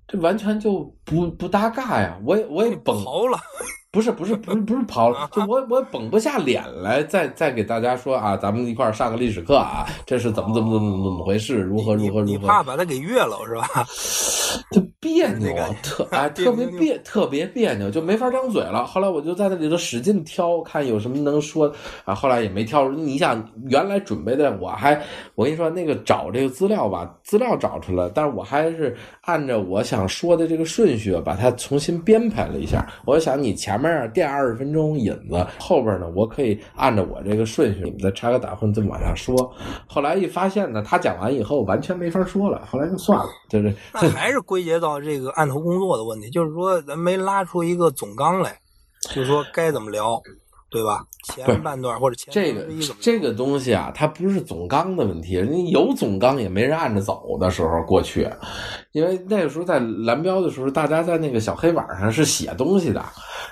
这完全就不不搭嘎呀！我也我也崩了。不是不是不是不是跑了，就我我绷不下脸来，再再给大家说啊，咱们一块儿上个历史课啊，这是怎么怎么怎么怎么回事，如何如何如何？你怕把他给越了是吧？就别扭，特 哎特别别特别别扭，就没法张嘴了。后来我就在那里头使劲挑，看有什么能说啊。后来也没挑。你想原来准备的，我还我跟你说那个找这个资料吧，资料找出来，但是我还是按照我想说的这个顺序把它重新编排了一下。我想你前。垫二十分钟引子，后边呢，我可以按照我这个顺序，你们再插个打混，这么往下说。后来一发现呢，他讲完以后完全没法说了，后来就算了，就是那还是归结到这个案头工作的问题，就是说咱没拉出一个总纲来，就是说该怎么聊。对吧？前半段或者前这个这个东西啊，它不是总纲的问题。你有总纲也没人按着走的时候过去，因为那个时候在蓝标的时候，大家在那个小黑板上是写东西的，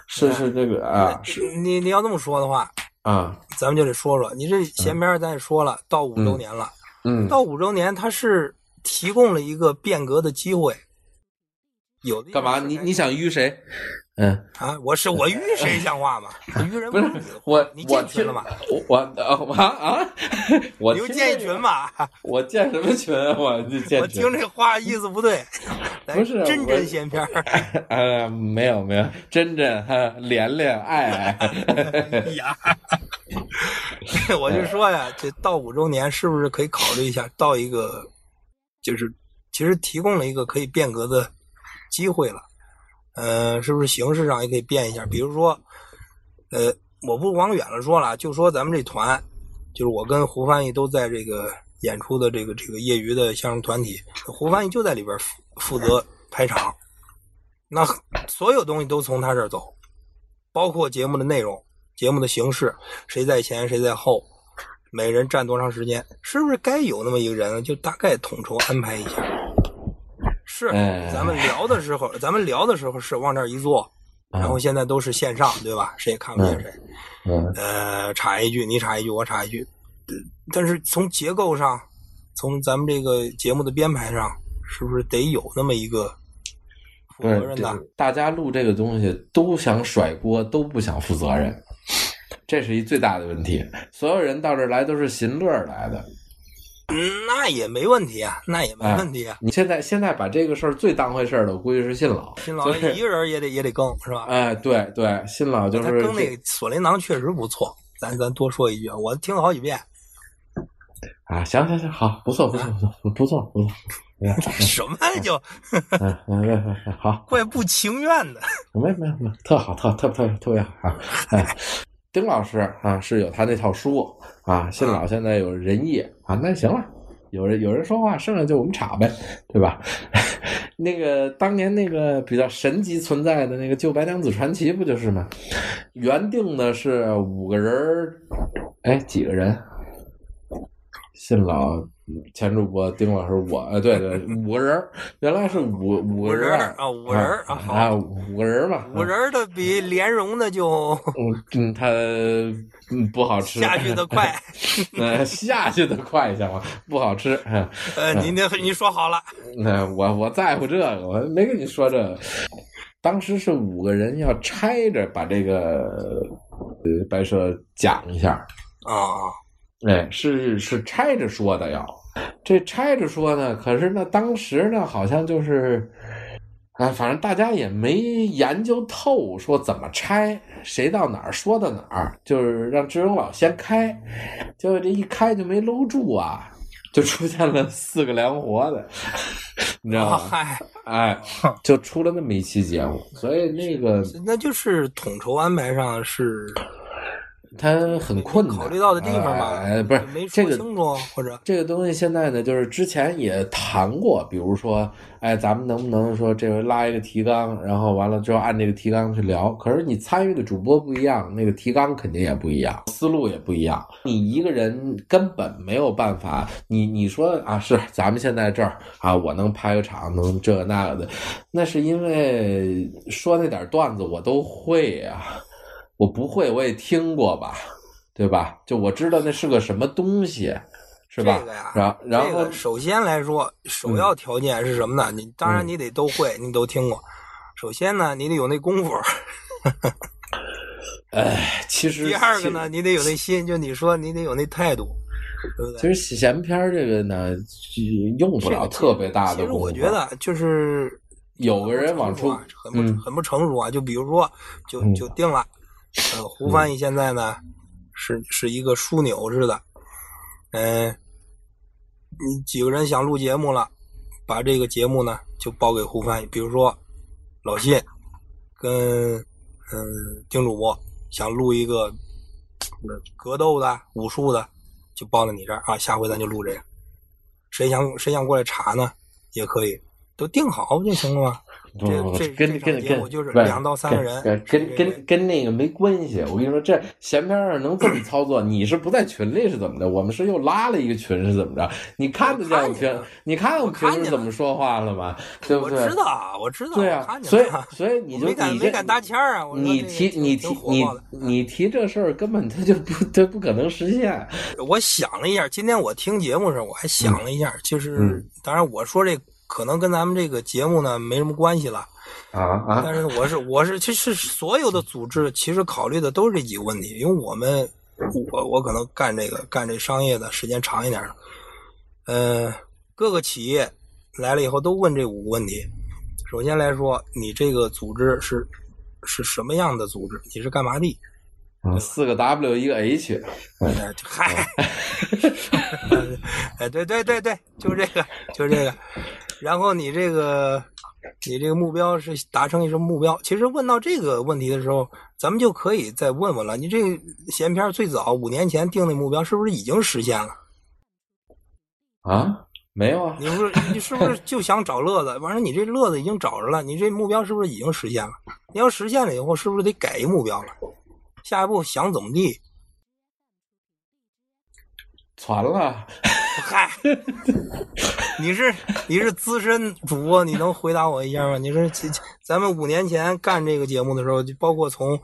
是是这个啊。是你你要这么说的话啊，咱们就得说说，你这前边咱也说了，到五周年了，嗯，到五周年，它是提供了一个变革的机会。有干嘛？你你想淤谁？嗯啊，我是我淤谁像话吗？淤人不是我，你建群了吗？我我啊啊！我你建一群吗？我建什么群？我建 我听这话意思不对，不是真真闲篇儿。呃，没有没有，真真连连爱爱呀。我就说呀，这到五周年是不是可以考虑一下？到一个就是其实提供了一个可以变革的机会了。呃，是不是形式上也可以变一下？比如说，呃，我不往远了说了，就说咱们这团，就是我跟胡翻译都在这个演出的这个这个业余的相声团体，胡翻译就在里边负负责排场，那所有东西都从他这儿走，包括节目的内容、节目的形式，谁在前谁在后，每人站多长时间，是不是该有那么一个人，就大概统筹安排一下？是，咱们聊的时候，咱们聊的时候是往这儿一坐，然后现在都是线上，对吧？谁也看不见谁。嗯。呃，插一句，你插一句，我插一句。但是从结构上，从咱们这个节目的编排上，是不是得有那么一个负责任的？大家录这个东西都想甩锅，都不想负责任，这是一最大的问题。所有人到这儿来都是寻乐来的。嗯，那也没问题啊，那也没问题啊。你现在现在把这个事儿最当回事儿的，我估计是新老。新老一个人也得也得更，是吧？哎，对对，新老就是他更那个锁麟囊确实不错。咱咱多说一句，我听了好几遍。啊，行行行，好，不错不错不错不错不错。什么就？嗯嗯好。怪不情愿的。没没没，特好特特特特别好啊！哎。丁老师啊，是有他那套书啊。信老现在有仁义啊，那行了，有人有人说话，剩下就我们插呗，对吧？那个当年那个比较神级存在的那个《旧白娘子传奇》不就是吗？原定的是五个人哎，几个人？信老。前主播丁老师，我呃，对对，五个人原来是五五个人啊，五个人啊，啊，五个人嘛，五人的比莲蓉的就，嗯，他不好吃，下去的快，呃，下去的快行吗？不好吃，呃，你那你说好了，那我我在乎这个，我没跟你说这个，当时是五个人要拆着把这个呃白蛇讲一下啊。哎，是是拆着说的要，这拆着说呢，可是呢，当时呢，好像就是，啊，反正大家也没研究透，说怎么拆，谁到哪儿说到哪儿，就是让志勇老先开，结果这一开就没搂住啊，就出现了四个凉活的，你知道吗？嗨，哎，就出了那么一期节目，所以那个那就是统筹安排上是他很困难，考虑到的地方吧，哎，不是没这个说清楚，或者这个东西现在呢，就是之前也谈过，比如说，哎，咱们能不能说这回拉一个提纲，然后完了之后按这个提纲去聊？可是你参与的主播不一样，那个提纲肯定也不一样，思路也不一样。你一个人根本没有办法，你你说啊，是咱们现在这儿啊，我能拍个场，能这个那个的，那是因为说那点段子我都会呀、我不会我也听过吧，对吧？就我知道那是个什么东西。是吧？这个呀，然然后这个首先来说，首要条件是什么呢？你当然你得都会，你都听过。首先呢，你得有那功夫。哎，其实第二个呢，你得有那心，就你说你得有那态度，对不对？其实闲篇儿这个呢，用不了特别大的其实功夫。我觉得就是有个人往出，很不嗯很不成熟啊。就比如说，就嗯就定了，呃，胡翻译现在呢是是一个枢纽似的，嗯，你几个人想录节目了，把这个节目呢就报给胡翻译。比如说老信跟嗯丁主播想录一个呃格斗的、武术的，就报到你这儿啊。下回咱就录这个。谁想谁想过来查呢，也可以，都定好不就行了吗？不不不这这跟跟跟节目就是两到三个人跟跟跟跟那个没关系。我跟你说，这闲篇上能这么操作，你是不在群里是怎么着？我们是又拉了一个群是怎么着？你看得见我们平我看见了，你看我们平时我看见怎么说话了吗？对不对我？知道，我知道，对啊所以了所以 你就你这没敢搭腔儿啊！你提你提你你提这事儿，根本它就不它不可能实现。我想了一下，今天我听节目的时候，我还想了一下，就是、嗯当然我说这可能跟咱们这个节目呢没什么关系了，啊啊！但是我是我是其实所有的组织其实考虑的都是这几个问题，因为我们我我可能干这个干这商业的时间长一点了，呃，各个企业来了以后都问这五个问题。首先来说，你这个组织是是什么样的组织？你是干嘛的？嗯四个 W 一个 H，哎，嗨，哎，对对对对，就这个，就这个。然后你这个，你这个目标是达成一什么目标？其实问到这个问题的时候，咱们就可以再问问了。你这个闲篇最早五年前定的目标，是不是已经实现了？啊，没有啊，你不是你是不是就想找乐子？完了，你这乐子已经找着了，你这目标是不是已经实现了？你要实现了以后，是不是得改一目标了？下一步想怎么地？传了。嗨，你是你是资深主播，你能回答我一下吗？你说咱们五年前干这个节目的时候，就包括从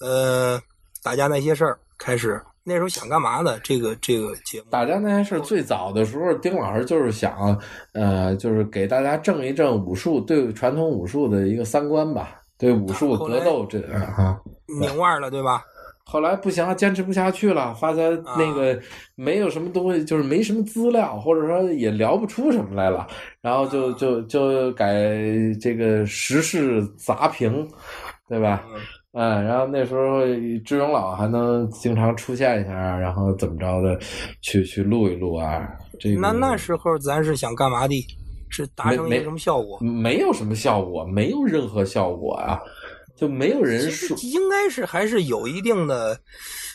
呃打架那些事儿开始，那时候想干嘛的？这个这个节目，打架那些事最早的时候，丁老师就是想，呃，就是给大家正一正武术对传统武术的一个三观吧，对武术格斗这啊。拧腕了，对吧？后来不行了，坚持不下去了，发现那个没有什么东西，就是没什么资料，或者说也聊不出什么来了，然后就就就改这个时事杂评，对吧？嗯，然后那时候志勇老还能经常出现一下，然后怎么着的，去去录一录啊。这个那那时候咱是想干嘛的？是达成一个什么效果？没有什么效果，没有任何效果啊，就没有人说应该是还是有一定的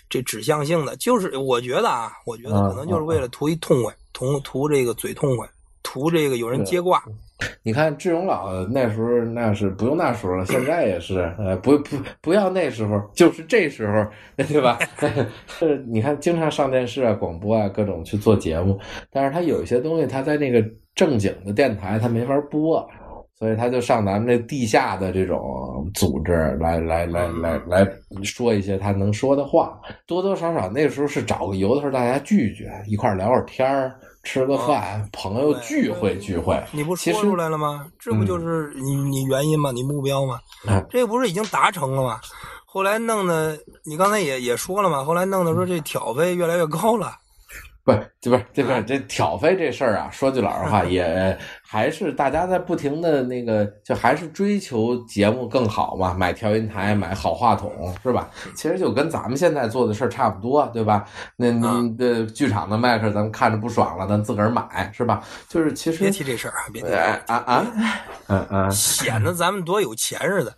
这指向性的，就是我觉得啊，我觉得啊可能就是为了图一痛快，图图这个嘴痛快，图这个有人接挂。你看志勇老那时候那是不用那时候了，现在也是，呃，不不不要那时候，就是这时候，对吧？是你看经常上电视啊、广播啊各种去做节目，但是他有一些东西他在那个正经的电台他没法播，所以他就上咱们这地下的这种组织来来来来来说一些他能说的话，多多少少那时候是找个由头大家聚聚，一块聊会儿天儿。吃个饭，朋友聚会聚会，你不说出来了吗？这不就是你你原因吗？你目标吗？嗯这不是已经达成了吗？后来弄的，你刚才也也说了嘛，后来弄的说这挑费越来越高了，不，这不是这不是这挑费这事儿啊。说句老实话，也还是大家在不停的那个，就还是追求节目更好嘛，买调音台，买好话筒，是吧？其实就跟咱们现在做的事儿差不多，对吧？那那的剧场的麦克，咱们看着不爽了，咱自个儿买，是吧？就是其实别提这事儿啊，别提，啊啊，嗯嗯，显得咱们多有钱似的。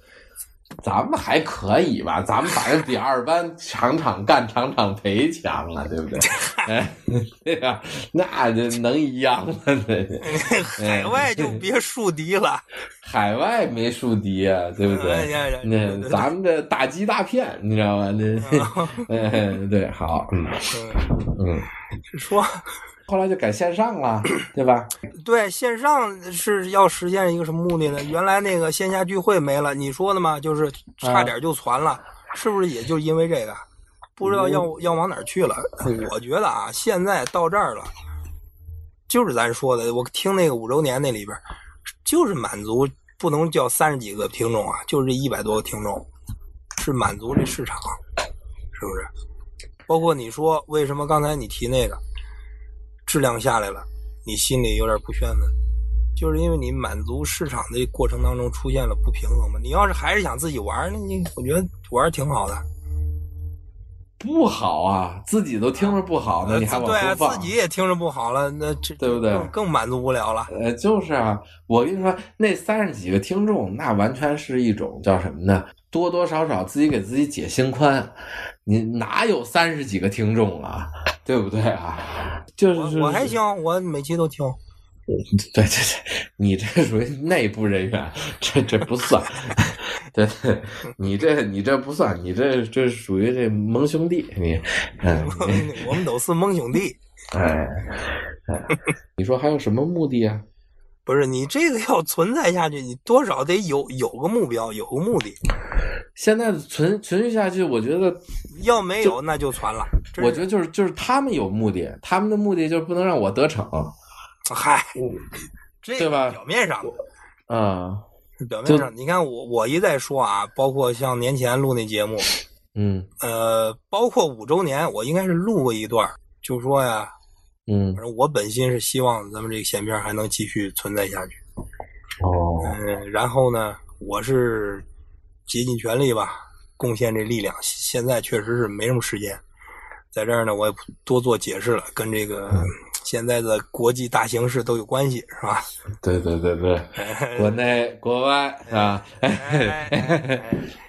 咱们还可以吧？咱们反正比二班场场干、场场赔强了，对不对？哎，对呀，那就能一样吗？海外就别树敌了，海外没树敌啊，对不对？那咱们这打击大片，你知道吗？那，哎，对，好，嗯嗯，说。后来就改线上了，对吧？对，线上是要实现一个什么目的呢？原来那个线下聚会没了，你说的嘛，就是差点就传了，是不是？也就因为这个，不知道要要往哪儿去了。我觉得啊，现在到这儿了，就是咱说的，我听那个五周年那里边，就是满足不能叫三十几个听众啊，就是这一百多个听众，是满足这市场，是不是？包括你说为什么刚才你提那个？质量下来了，你心里有点不宣愤，就是因为你满足市场的过程当中出现了不平衡嘛。你要是还是想自己玩，那你我觉得玩挺好的。不好啊，自己都听着不好，那你还往出放对？自己也听着不好了，那这对不对？更满足不了了。呃，就是啊，我跟你说，那三十几个听众，那完全是一种叫什么呢？多多少少自己给自己解心宽。你哪有三十几个听众啊？对不对啊？就是我还行，我每期都听。对对对，你这属于内部人员，这这不算。对对，你这你这不算，你这这属于这盟兄弟。你，嗯，我们都是盟兄弟。哎哎，你说还有什么目的啊？不是你这个要存在下去，你多少得有有个目标，有个目的。现在存存续下去，我觉得要没有那就传了。我觉得就是就是他们有目的，他们的目的就是不能让我得逞。嗨，对吧？表面上，啊，表面上，你看我我一再说啊，包括像年前录那节目，嗯，呃，包括五周年，我应该是录过一段，就说呀，嗯，反正我本心是希望咱们这个闲片还能继续存在下去。哦，嗯，然后呢，我是。竭尽全力吧，贡献这力量。现在确实是没什么时间，在这儿呢，我也不多做解释了，跟这个 现在的国际大形势都有关系，是吧？对对对对，国内国外是吧？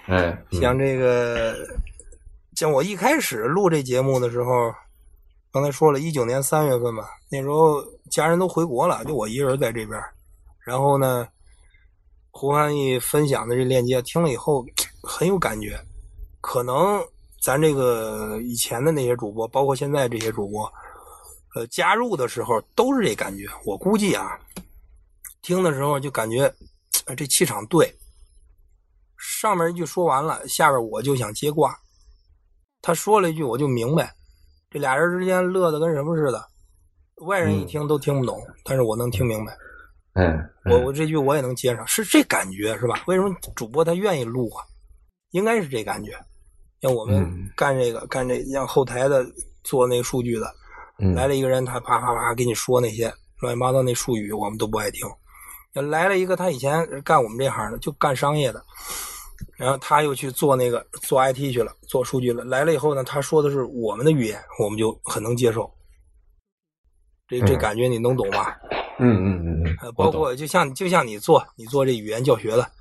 哎，像这个，像我一开始录这节目的时候，刚才说了一九年三月份吧，那时候家人都回国了，就我一个人在这边，然后呢。胡翻译分享的这链接，听了以后很有感觉。可能咱这个以前的那些主播，包括现在这些主播，呃，加入的时候都是这感觉。我估计啊，听的时候就感觉这气场对。上面一句说完了，下边我就想接挂。他说了一句，我就明白，这俩人之间乐的跟什么似的。外人一听都听不懂，但是我能听明白。嗯，我我这句我也能接上，是这感觉是吧？为什么主播他愿意录啊？应该是这感觉。像我们干这个干这，像后台的做那数据的，来了一个人，他啪啪啪给你说那些乱七八糟那术语，我们都不爱听。要来了一个他以前干我们这行的，就干商业的，然后他又去做那个做 IT 去了，做数据了。来了以后呢，他说的是我们的语言，我们就很能接受。这这感觉你能懂吧？嗯嗯嗯嗯，包括就像就像你做你做这语言教学的，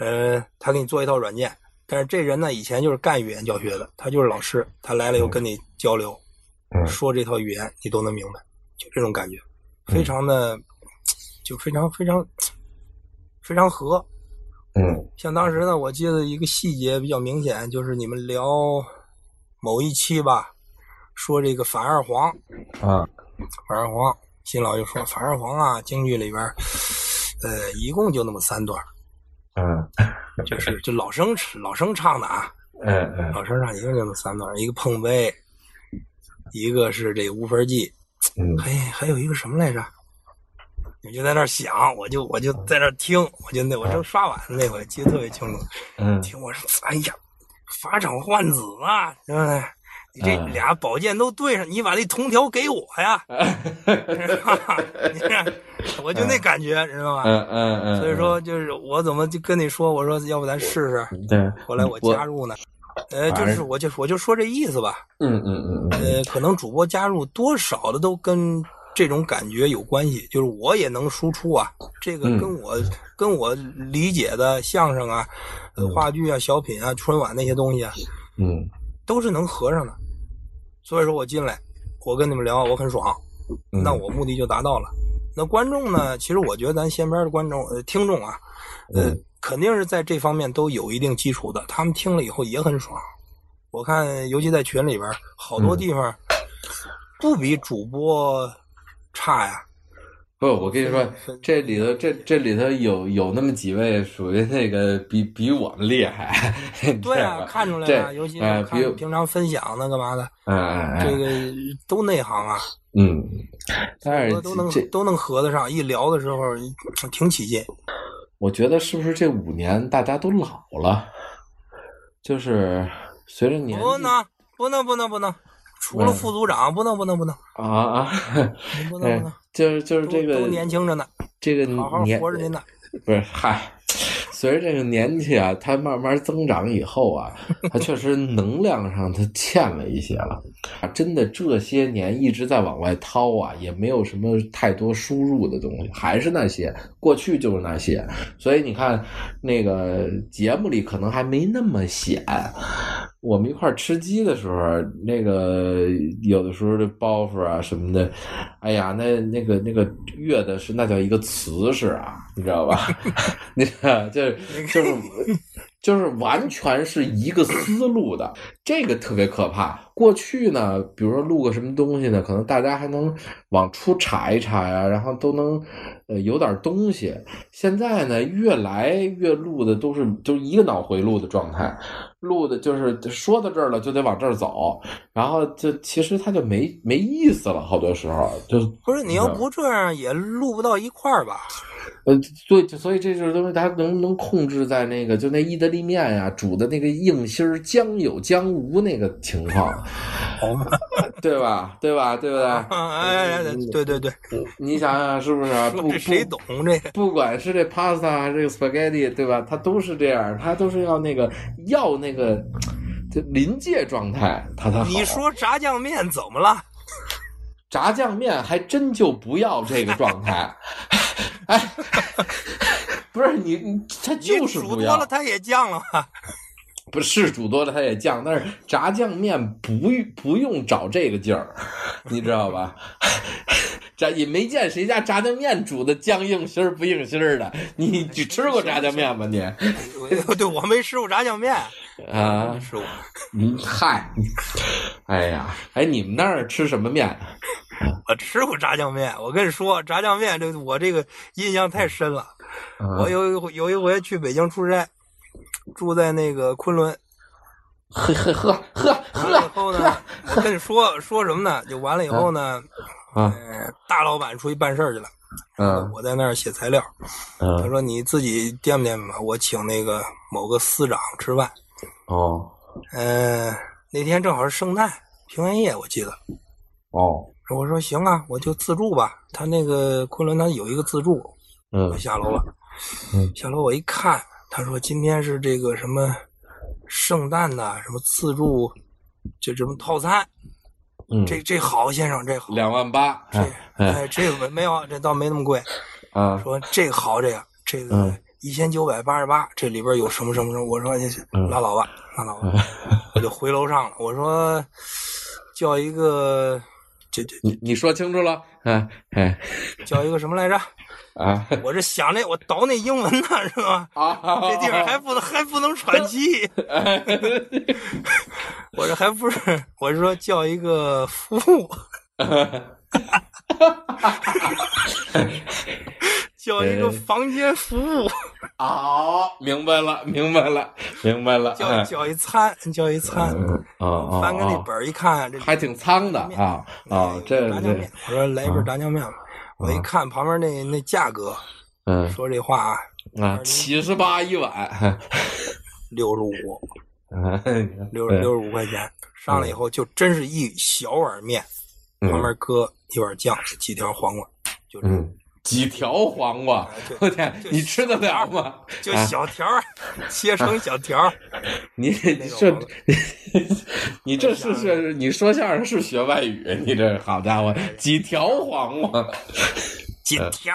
呃，他给你做一套软件，但是这人呢以前就是干语言教学的，他就是老师，他来了以后跟你交流，说这套语言你都能明白，就这种感觉，非常的就非常非常非常和。嗯，像当时呢，我记得一个细节比较明显，就是你们聊某一期吧，说这个反二黄啊，反二黄。新老就说：“反二黄啊，京剧里边，呃，一共就那么三段嗯，就是就老生老生唱的啊，嗯嗯，老生唱一共就那么三段一个碰杯，一个是这无分记，嗯，还还有一个什么来着？我就在那儿想，我就我就在那儿听，我就那我正刷碗那回记得特别清楚，嗯，听我说，哎呀，法场换子啊，对不对？你这嗯俩宝剑都对上，你把那铜条给我呀，知道吧？你看，我就那感觉，知道吧？嗯嗯嗯，所以说，就是我怎么就跟你说，我说要不咱试试，嗯对，后来我加入呢。呃，就是我就我就说这意思吧。嗯嗯嗯嗯呃，可能主播加入多少的都跟这种感觉有关系，就是我也能输出啊，这个嗯跟我、跟我理解的相声啊、话剧啊、小品啊、春晚那些东西啊，嗯都是能合上的。所以说我进来，我跟你们聊，我很爽，嗯，那我目的就达到了。那观众呢？其实我觉得咱先边的观众、呃听众啊，呃，嗯肯定是在这方面都有一定基础的，他们听了以后也很爽。我看，尤其在群里边，好多嗯地方不比主播差呀。不，我跟你说，这里头这这里头有有那么几位属于那个比比我们厉害，对啊，啊，看出来了，尤其是看平常分享那干嘛的，嗯嗯这个都内行啊，嗯，但是都都能这都能合得上。一聊的时候挺起劲。我觉得是不是这五年大家都老了？就是随着年纪不能，不能，不能，不能，除了嗯副组长，不能，不能，不能，啊啊，不能，不能，就是就是这个都年轻着呢，这个好好活着呢呢。不是嗨，随着这个年纪啊，他慢慢增长以后啊，他确实能量上他欠了一些了。啊，真的这些年一直在往外掏啊，也没有什么太多输入的东西，还是那些过去就是那些。所以你看，那个节目里可能还没那么显。我们一块儿吃鸡的时候，那个有的时候这包袱啊什么的，哎呀，那那个那个乐的是那叫一个瓷实啊，你知道吧？你 看就是就是就是完全是一个思路的，这个特别可怕。过去呢，比如说录个什么东西呢，可能大家还能往出查一查呀，然后都能呃有点东西。现在呢，越来越录的都是就是一个脑回路的状态，录的就是说到这儿了就得往这儿走，然后就其实他就没没意思了，好多时候就不是你要不这样也录不到一块儿吧？呃，对，所以这就是东西，它能不能控制在那个，就那意大利面呀、煮的那个硬心儿将有将无那个情况，对吧？对吧？对不对？哎哎哎，对对对，你想想是不是啊？不这谁不懂这个？不管是这 pasta 还是这个 spaghetti，对吧？它都是这样，它都是要那个要那个就临界状态，它才好。你说炸酱面怎么了？炸酱面还真就不要这个状态，哎，不是你，你它就是煮多了，它也降了吧？不是煮多了它也降，但是炸酱面不不用找这个劲儿，你知道吧？炸也没见谁家炸酱面煮的酱硬心儿不硬心儿的，你你吃过炸酱面吗你？对我没吃过炸酱面，啊没，吃过。嗯，嗨，哎呀，哎，你们那儿吃什么面？我吃过炸酱面，我跟你说，炸酱面这我这个印象太深了。啊我有一回有一回去北京出差，住在那个昆仑，呵呵呵呵完了以后呢，我跟你说说什么呢？就完了以后呢，大老板出去办事去了，嗯我在那儿写材料。他嗯，说你自己掂不掂吧，我请那个某个司长吃饭。哦嗯、那天正好是圣诞平安夜，我记得。哦，我说行啊，我就自助吧。他那个昆仑他有一个自助，嗯我下楼了。嗯下楼我一看，他说今天是这个什么圣诞的什么自助，这什么套餐，嗯，这这好先生，这好。两万八，这哎这个没没有，这倒没那么贵。啊，说这个好，这个这个嗯一千九百八十八，这里边有什么什么什么？我说嗯拉倒吧，拉倒吧，我就回楼上了。我说叫一个，你你说清楚了，哎哎叫一个什么来着？啊我这想着我倒那英文呢，是吧？啊，这地方还不能还不能喘气，我这还不是，我是说叫一个服务，叫一个房间服务，哦，明白了，明白了，明白了，叫哎叫一餐，叫一餐。嗯哦哦，翻开那哦本儿一看，这还挺苍的啊啊，这这炸酱面，我说来一份炸酱面吧。我一看旁边那那价格，嗯说这话啊，啊，七十八一碗，六十五，六对六十五块钱，上来以后就真是一小碗面，嗯旁边搁一碗酱，几条黄瓜，就这嗯，几条黄瓜我天，你吃得了吗？就啊小条儿，切成小条儿。你那这你 你这是是你说相声是学外语？你这好家伙，几条黄瓜？几条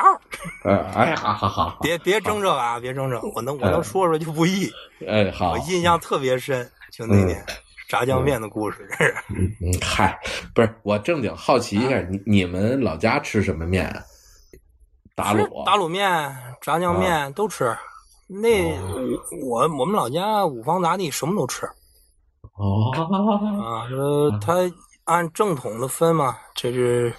哎，好好好，别别争这个啊，别争这个，我能我能嗯说说就不易。哎，好我，印象特别深，就那年炸酱面的故事，这是嗯，嗨，不是，我正经好奇一下，你你们老家吃什么面啊？打吃卤，打卤面、炸酱面都吃。那我我们老家五方杂地什么都吃哦，啊。呃，它按正统的分嘛，这是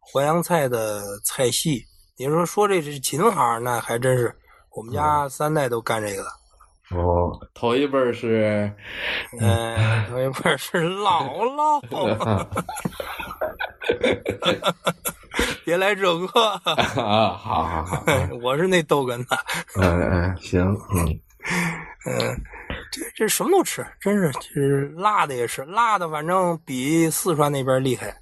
淮扬菜的菜系。你说说这是秦行，那还真是我们家三代都干这个的。哦，头一辈儿是，嗯，头一辈儿是姥姥，别来这个，啊，好好好，我是那逗哏的。嗯嗯，行，嗯。嗯，这这什么都吃，真是，就是辣的也是，辣的反正比四川那边厉害。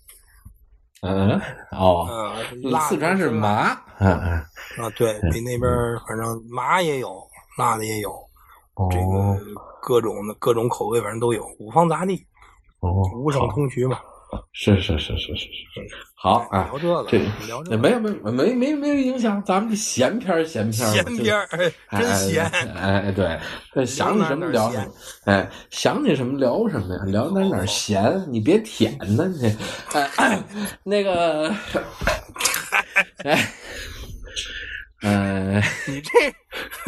嗯，哦，嗯，辣的四川是麻，嗯嗯，啊，对比那边反正麻也有，辣的也有，哦这个各种的各种口味反正都有，五方杂地，哦，五省通衢嘛。是是是是是是，好啊聊，这个，这聊这个，没有没有没没没有影响，咱们闲篇儿闲篇闲篇儿，哎真闲。哎哎，对，对想起什么聊什么，哎，想起什么聊什么呀，聊哪哪儿闲，你别舔呢，你，哎，那个，哎，呃，你这，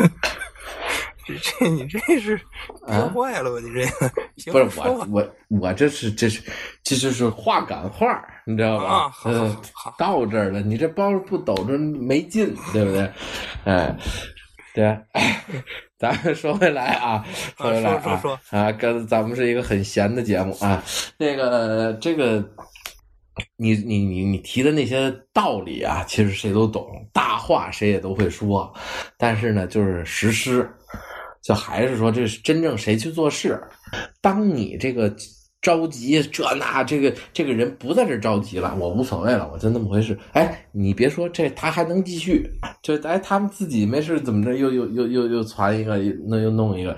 你这你这是憋坏了吧？你这个不是我我我这是这是这就是话赶话，你知道吧？啊好到这儿了，你这包不抖着没劲，对不对？哎，对，哎咱们说回来啊，说回来啊，说说啊，跟咱们是一个很闲的节目啊。那个这个，你你你你提的那些道理啊，其实谁都懂，大话谁也都会说，但是呢，就是实施，就还是说这是真正谁去做事。当你这个着急这那这个这个人不在这着急了，我无所谓了，我就那么回事。哎，你别说这他还能继续，就哎他们自己没事怎么着又又又又又传一个，那又弄一个，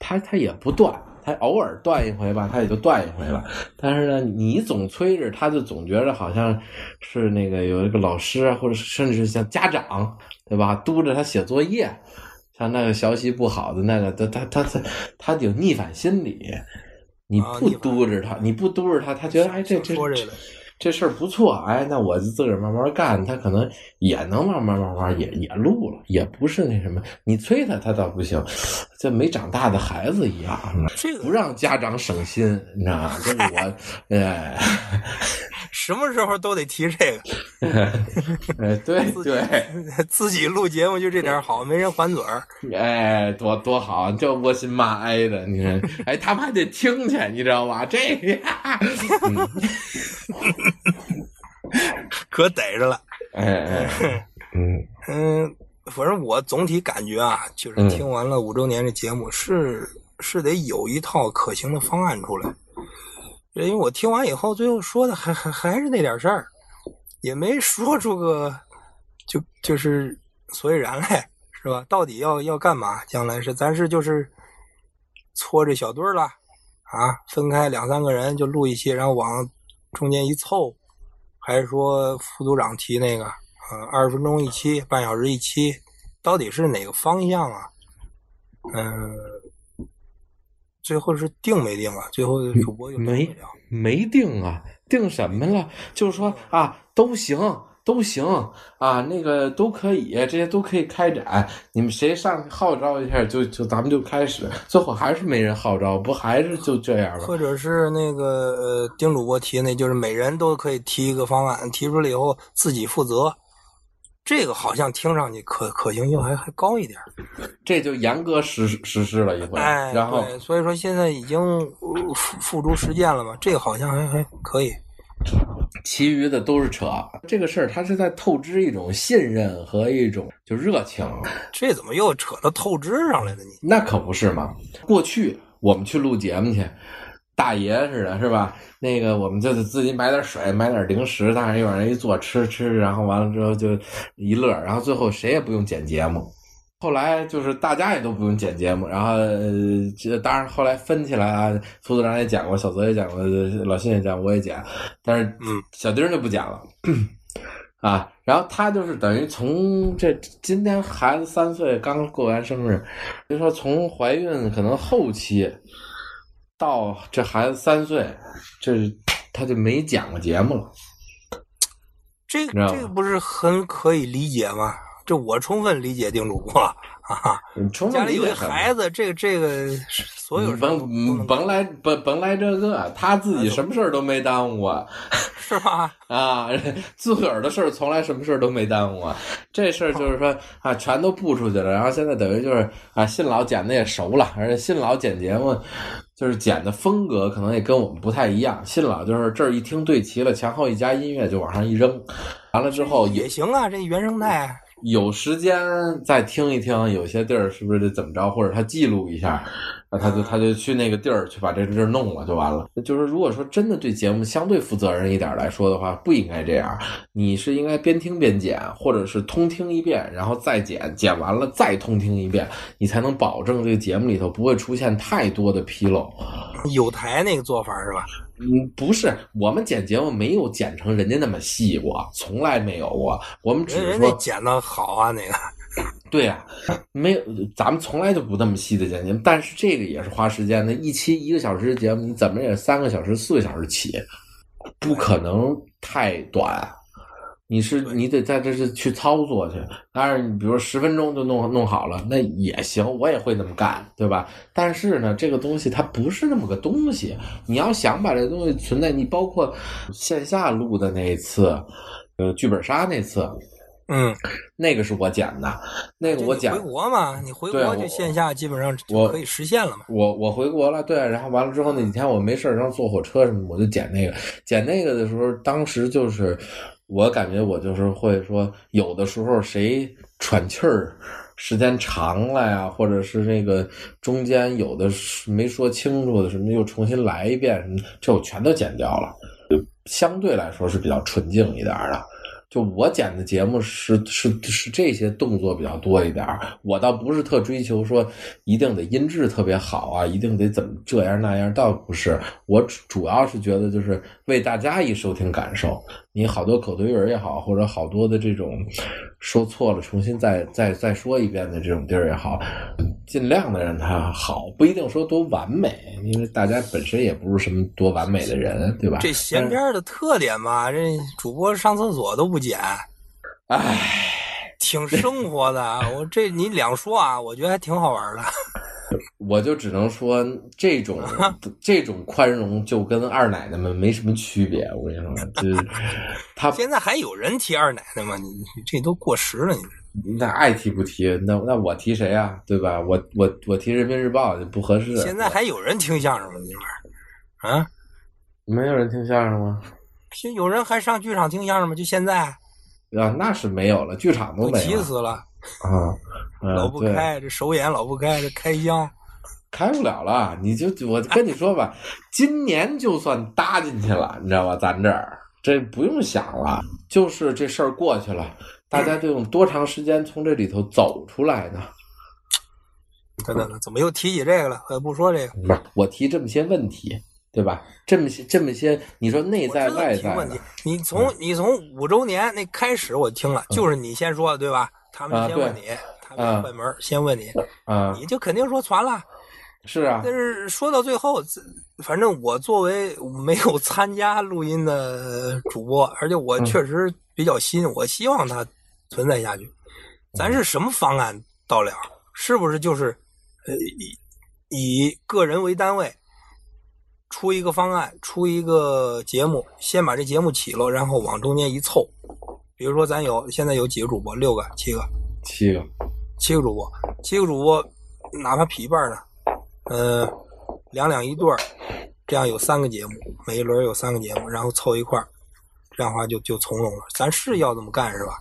他他也不断。他偶尔断一回吧，他也就断一回了。但是呢，你总催着，他就总觉得好像是那个有一个老师，或者甚至像家长，对吧？督着他写作业，像那个学习不好的那个，他他他他他有逆反心理。你不督着他，你不督着他，他觉得哎这这这事儿不错，哎，那我就自个儿慢慢干，他可能也能慢慢慢慢也也录了，也不是那什么，你催他他倒不行，这没长大的孩子一样，这个不让家长省心，你知道吗？这是我，哎，什么时候都得提这个。哎，对对，自己录节目就这点好，没人还嘴儿。哎，多多好，就窝心骂挨的，你看，哎，他们还得听去，你知道吧？这个，嗯 可逮着了。哎哎，嗯 嗯，反正我总体感觉啊，就是嗯听完了五周年这节目，是是得有一套可行的方案出来。因为我听完以后，最后说的还还还是那点事儿，也没说出个就就是所以然来，是吧？到底要要干嘛？将来是咱是就是搓着小堆儿了啊，分开两三个人就录一期，然后往中间一凑，还是说副组长提那个呃二十分钟一期，半小时一期，到底是哪个方向啊？嗯、最后是定没定啊？最后主播就没没定啊，定什么了？就是说啊，都行，都行啊，那个都可以，这些都可以开展。你们谁上号召一下，就就咱们就开始。最后还是没人号召，不还是就这样吗？或者是那个呃，丁主播提那，就是每人都可以提一个方案，提出来以后自己负责。这个好像听上去可可行性还还高一点，这就严格实实施了一回，哎，然后对，所以说现在已经呃付付诸实践了嘛，这个好像还还可以，其余的都是扯。这个事儿，他是在透支一种信任和一种就热情。这怎么又扯到透支上来了？你那可不是嘛！过去我们去录节目去，大爷似的，是吧？那个我们就自己买点水，买点零食，大人一往人一坐吃吃，然后完了之后就一乐，然后最后谁也不用剪节目。后来就是大家也都不用剪节目，然后呃，当然后来分起来啊，副组长也讲过，小泽也讲过，老辛也讲，我也剪，但是嗯，小丁就不讲了。啊，然后他就是等于从这今天孩子三岁，刚过完生日，就说从怀孕可能后期到这孩子三岁，这他就没讲过节目了。这这个不是很可以理解吗？这我充分理解丁主播啊，你充家里有孩子，这个这个所有甭甭来甭甭来这个，他自己什么事儿都没耽误啊 是吧？啊，自个儿的事儿从来什么事儿都没耽误啊。这事儿就是说啊，全都布出去了，然后现在等于就是啊，信老剪的也熟了，而且信老剪节目就是剪的风格可能也跟我们不太一样。信老就是这儿一听对齐了，前后一加音乐就往上一扔，完了之后也也行啊，这原生态有时间再听一听，有些地儿是不是得怎么着，或者他记录一下，那他就他就去那个地儿去把这个地儿弄了就完了。就是如果说真的对节目相对负责任一点来说的话，不应该这样。你是应该边听边剪，或者是通听一遍，然后再剪，剪完了再通听一遍，你才能保证这个节目里头不会出现太多的纰漏。有台那个做法是吧？嗯，不是，我们剪节目没有剪成人家那么细过，从来没有过。我们只是说剪的好啊，那个对呀、没有，咱们从来就不那么细的剪节目，但是这个也是花时间的。一期一个小时的节目，你怎么也三个小时、四个小时起，不可能太短。你是你得在这是去操作去，当然你比如十分钟就弄弄好了，那也行，我也会那么干，对吧？但是呢，这个东西它不是那么个东西，你要想把这东西存在，你包括线下录的那一次，呃，剧本杀那次，嗯，那个是我剪的，那个我剪回国嘛，你回国就线下基本上我可以实现了嘛。我我回国了，对，然后完了之后那几天我没事儿，然后坐火车什么，我就剪那个，剪那个的时候，当时就是我感觉我就是会说，有的时候谁喘气儿时间长了呀，或者是那个中间有的是没说清楚的什么，又重新来一遍什么，这我全都剪掉了，就相对来说是比较纯净一点的。就我剪的节目是是是这些动作比较多一点，我倒不是特追求说一定得音质特别好啊，一定得怎么这样那样，倒不是。我主要是觉得就是为大家一收听感受，你好多口头语儿也好，或者好多的这种说错了重新再再再说一遍的这种地儿也好，尽量的让它好，不一定说多完美，因为大家本身也不是什么多完美的人，对吧？这闲篇的特点嘛，这主播上厕所都不剪，唉。挺生活的。啊我这你两说啊，我觉得还挺好玩的。我就只能说，这种 这种宽容就跟二奶奶们没什么区别。我跟你说，就是 他现在还有人提二奶奶吗？你你这都过时了，你那爱提不提，那那我提谁啊？对吧？我我我提人民日报就不合适。现在还有人听相声吗？你们啊？没有人听相声吗？现有人还上剧场听相声吗？就现在啊，那是没有了，剧场都都没了急死了，啊。嗯 老不开，这首演老不开，这开箱。开不了了，你就我跟你说吧，今年就算搭进去了，你知道吧？咱这儿这不用想了，就是这事儿过去了，大家就用多长时间从这里头走出来呢？等等等，怎么又提起这个了？我也不说这个。不是我提这么些问题，对吧？这么些这么些，你说内在问题，，你从你从五周年那开始我听了，就是你先说的对吧？他们啊先问你，他们关门先问你，啊，你就肯定说传了。是啊但，是说到最后，反正我作为没有参加录音的主播，而且我确实比较新，我希望它存在下去。咱是什么方案到了？是不是就是呃以以个人为单位出一个方案，出一个节目，先把这节目起了，然后往中间一凑。比如说，咱有现在有几个主播，六个、七个，七个，七个主播，七个主播，哪怕匹一半呢，呃，两两一对儿，这样有三个节目，每一轮有三个节目，然后凑一块儿，这样的话就就从容了。咱是要这么干是吧？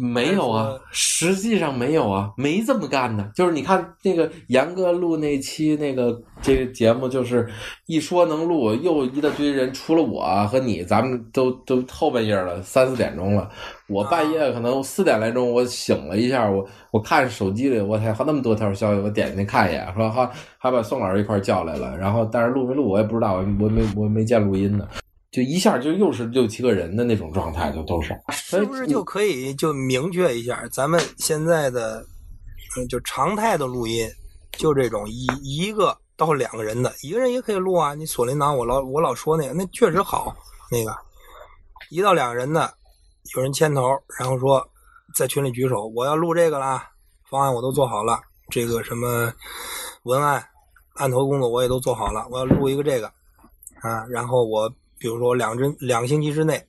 没有啊，实际上没有啊，没这么干呢。就是你看那个严哥录那期那个这个节目，就是一说能录，又一大堆人，除了我和你，咱们都都后半夜了，三四点钟了。我半夜可能四点来钟，我醒了一下，我我看手机里，我天，还那么多条消息，我点进去看一眼，说还还把宋老师一块叫来了。然后但是录没录我也不知道，我我没我没见录音呢。就一下就又是六七个人的那种状态，就都是，是不是就可以就明确一下，咱们现在的嗯就常态的录音，就这种一一个到两个人的，一个人也可以录啊。你锁麟囊，我老我老说那个，那确实好，那个一到两个人的，有人牵头，然后说在群里举手，我要录这个了，方案我都做好了，这个什么文案、案头工作我也都做好了，我要录一个这个啊，然后我。比如说两针两个星期之内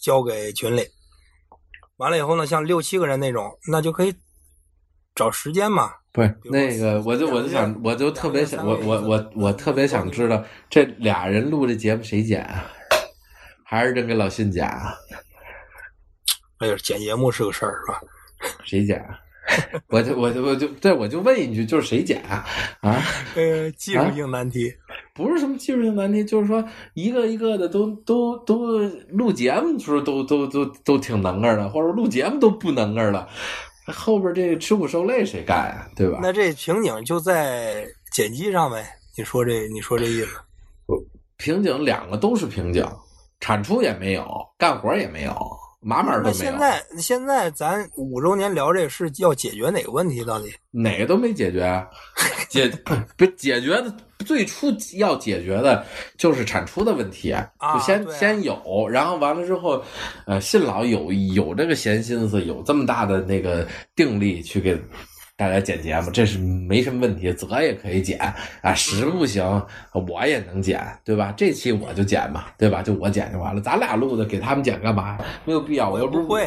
交给群里，完了以后呢，像六七个人那种，那就可以找时间嘛。不是那个，我就我就想，我就特别想，我我我我特别想知道，这俩人录这节目谁剪啊？还是扔给老信剪啊？哎呀，剪节目是个事儿，是吧？谁剪？我就我就我就对我就问一句，就是谁剪啊？啊？呃，技术性难题，不是什么技术性难题，就是说一个一个的都都都录节目的时候都都都都挺能个的，或者录节目都不能个的，后边这吃苦受累谁干呀？对吧？那这瓶颈就在剪辑上呗？你说这你说这意思？瓶颈两个都是瓶颈，产出也没有，干活也没有。码码都没有。现在现在咱五周年聊这个是要解决哪个问题？到底哪个都没解决，解不解决的最初要解决的就是产出的问题，就先先有，然后完了之后，呃，信老有有这个闲心思，有这么大的那个定力去给。大家剪节目，这是没什么问题，泽也可以剪啊，实不行，我也能剪，对吧？这期我就剪嘛，对吧？就我剪就完了，咱俩录的，给他们剪干嘛？没有必要，我又不会，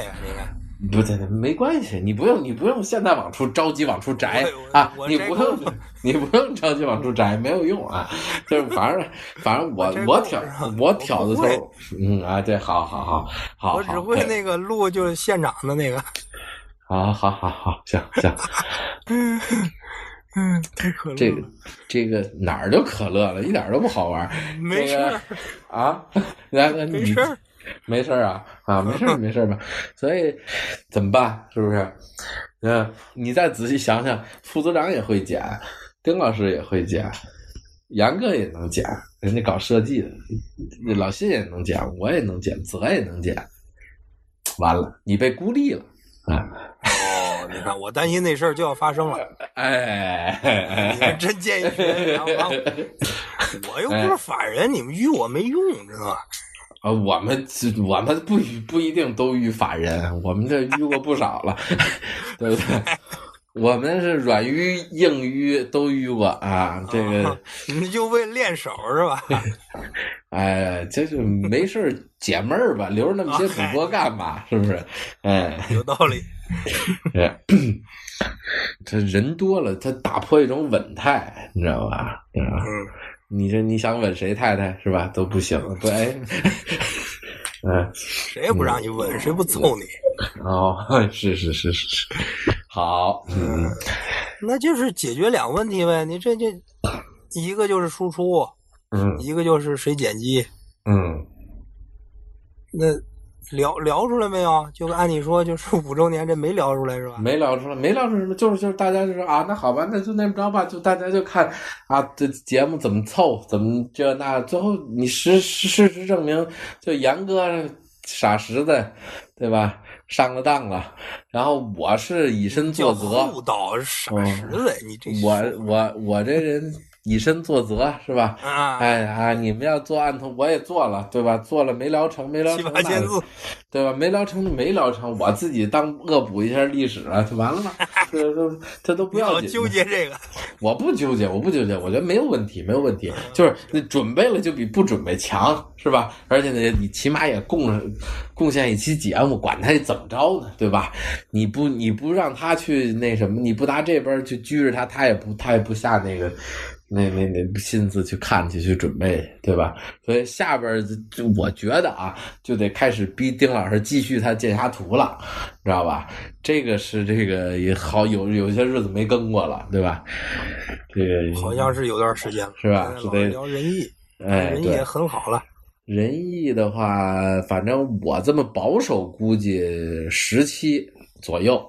不对，没关系，你不用，你不用现在往出着急往出摘啊，你不用，你不用着急往出摘，没有用啊，就是反正反正我我挑我挑的头，嗯啊，对，好好好好，我只会那个录就是现场的那个。好好好好，行行，嗯嗯，太可乐了。这个这个哪儿就可乐了，一点都不好玩。没事啊，来 来，没事儿啊啊，没事没事吧？所以怎么办？是不是？嗯，你再仔细想想，副组长也会剪，丁老师也会剪，杨哥也能剪，人家搞设计的，老谢也能剪，我也能剪，泽也能剪。完了，你被孤立了。啊哦，你看，我担心那事儿就要发生了。哎，你们真见义勇为，我又不是法人，你们与我没用，知道吧？啊，我们我们不不一定都遇法人，我们这遇过不少了，对不对？我们是软淤硬淤都遇过啊，这个你就为练手是吧？哎，这就没事解闷儿吧，留着那么些主播干嘛？是不是？哎，有道理。这人多了，他打破一种稳态，你知道吧？嗯，你这你想吻谁太太是吧？都不行，对。嗯，谁也不让你吻，谁不揍你？哦，是是是是是，好，嗯，那就是解决两个问题呗。你这这一个就是输出。嗯，一个就是谁剪辑，嗯，那聊聊出来没有？就按你说，就是五周年这没聊出来是吧？没聊出来，没聊出来什么？就是就是大家就说啊，那好吧，那就那么着吧，就大家就看啊，这节目怎么凑，怎么这那，最后你实事实证明，就严哥傻实在，对吧？上了当了，然后我是以身作则，厚道傻实在，你这我我我这人。以身作则是吧？啊，哎啊，你们要做案头，我也做了，对吧？做了没聊成，没聊成，七八千字，对吧？没聊成就没聊成，我自己当恶补一下历史了，就完了吗？这都这都不要紧。纠结这个，我不纠结，我不纠结，我觉得没有问题，没有问题。就是那准备了就比不准备强，是吧？而且呢，你起码也贡贡献一期节目，管他怎么着呢，对吧？你不你不让他去那什么，你不拿这边去拘着他，他也不他也不下那个。那那那心思去看去去准备，对吧？所以下边就我觉得啊，就得开始逼丁老师继续他剑侠图了，知道吧？这个是这个也好有有些日子没更过了，对吧？这个好像是有段时间了，是吧？得聊仁义，哎，对仁义也很好了。仁义的话，反正我这么保守估计十期左右，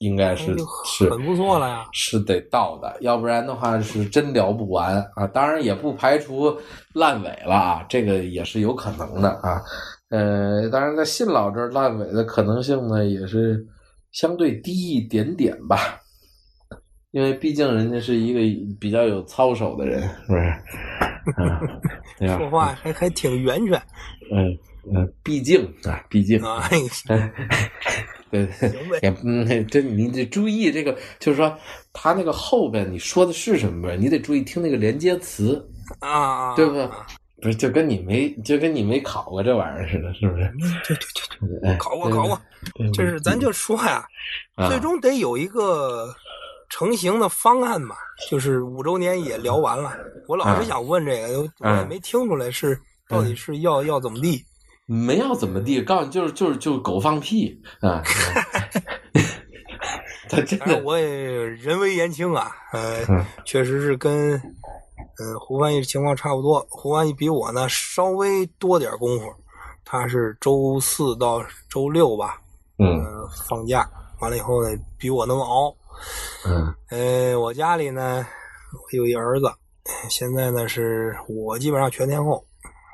应该是是很不错了呀。是得到的，要不然的话是真聊不完啊。当然也不排除烂尾了啊，这个也是有可能的啊。呃，当然在信老这儿烂尾的可能性呢，也是相对低一点点吧。因为毕竟人家是一个比较有操守的人，是不是？嗯，对吧？说话还还挺圆圈嗯嗯，毕竟啊，毕竟，啊，对 嗯，这你得注意这个，就是说他那个后边你说的是什么，你得注意听那个连接词，啊啊，对不对？不是，就跟你没就跟你没考过这玩意儿似的，是不是？对对对对，哎对考过考过，对对这是咱就说呀，啊最终得有一个成型的方案嘛。就是五周年也聊完了，我老是想问这个，我也没听出来是到底是要要怎么地。没要怎么地，告诉你就是就是就是狗放屁啊！他真的当然我也人微言轻啊，呃嗯，确实是跟呃胡翻译情况差不多。胡翻译比我呢稍微多点功夫，他是周四到周六吧，嗯呃，放假完了以后呢，比我能熬。嗯呃，我家里呢我有一儿子，现在呢是我基本上全天候，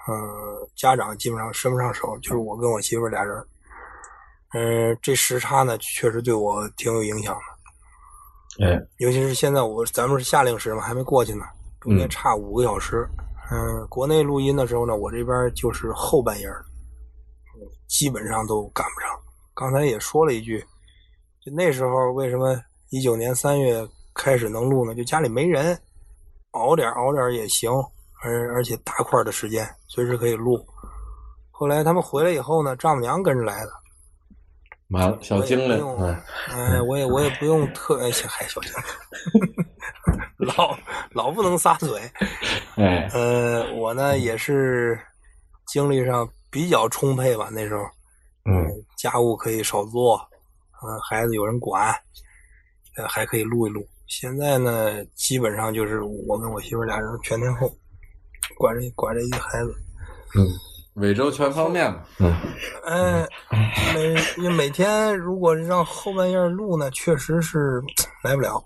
呃，家长基本上伸不上手，就是我跟我媳妇俩人。嗯、这时差呢确实对我挺有影响的。哎尤其是现在我咱们是夏令时嘛，还没过去呢，中间嗯差五个小时。嗯、国内录音的时候呢，我这边就是后半夜基本上都赶不上。刚才也说了一句，就那时候为什么一九年三月开始能录呢？就家里没人，熬点熬点也行，而而且大块的时间随时可以录。后来他们回来以后呢，丈母娘跟着来的，完了，小精灵，我也不用嗯哎，我也我也不用特哎，小还小心，老老不能撒嘴。哎呃，我呢也是精力上比较充沛吧，那时候嗯家务可以少做，呃，孩子有人管，呃，还可以录一录。现在呢，基本上就是我跟我媳妇俩人全天候管着管着一个孩子。嗯，每周全方面嘛，嗯哎，每每天如果让后半夜录呢，确实是来不了。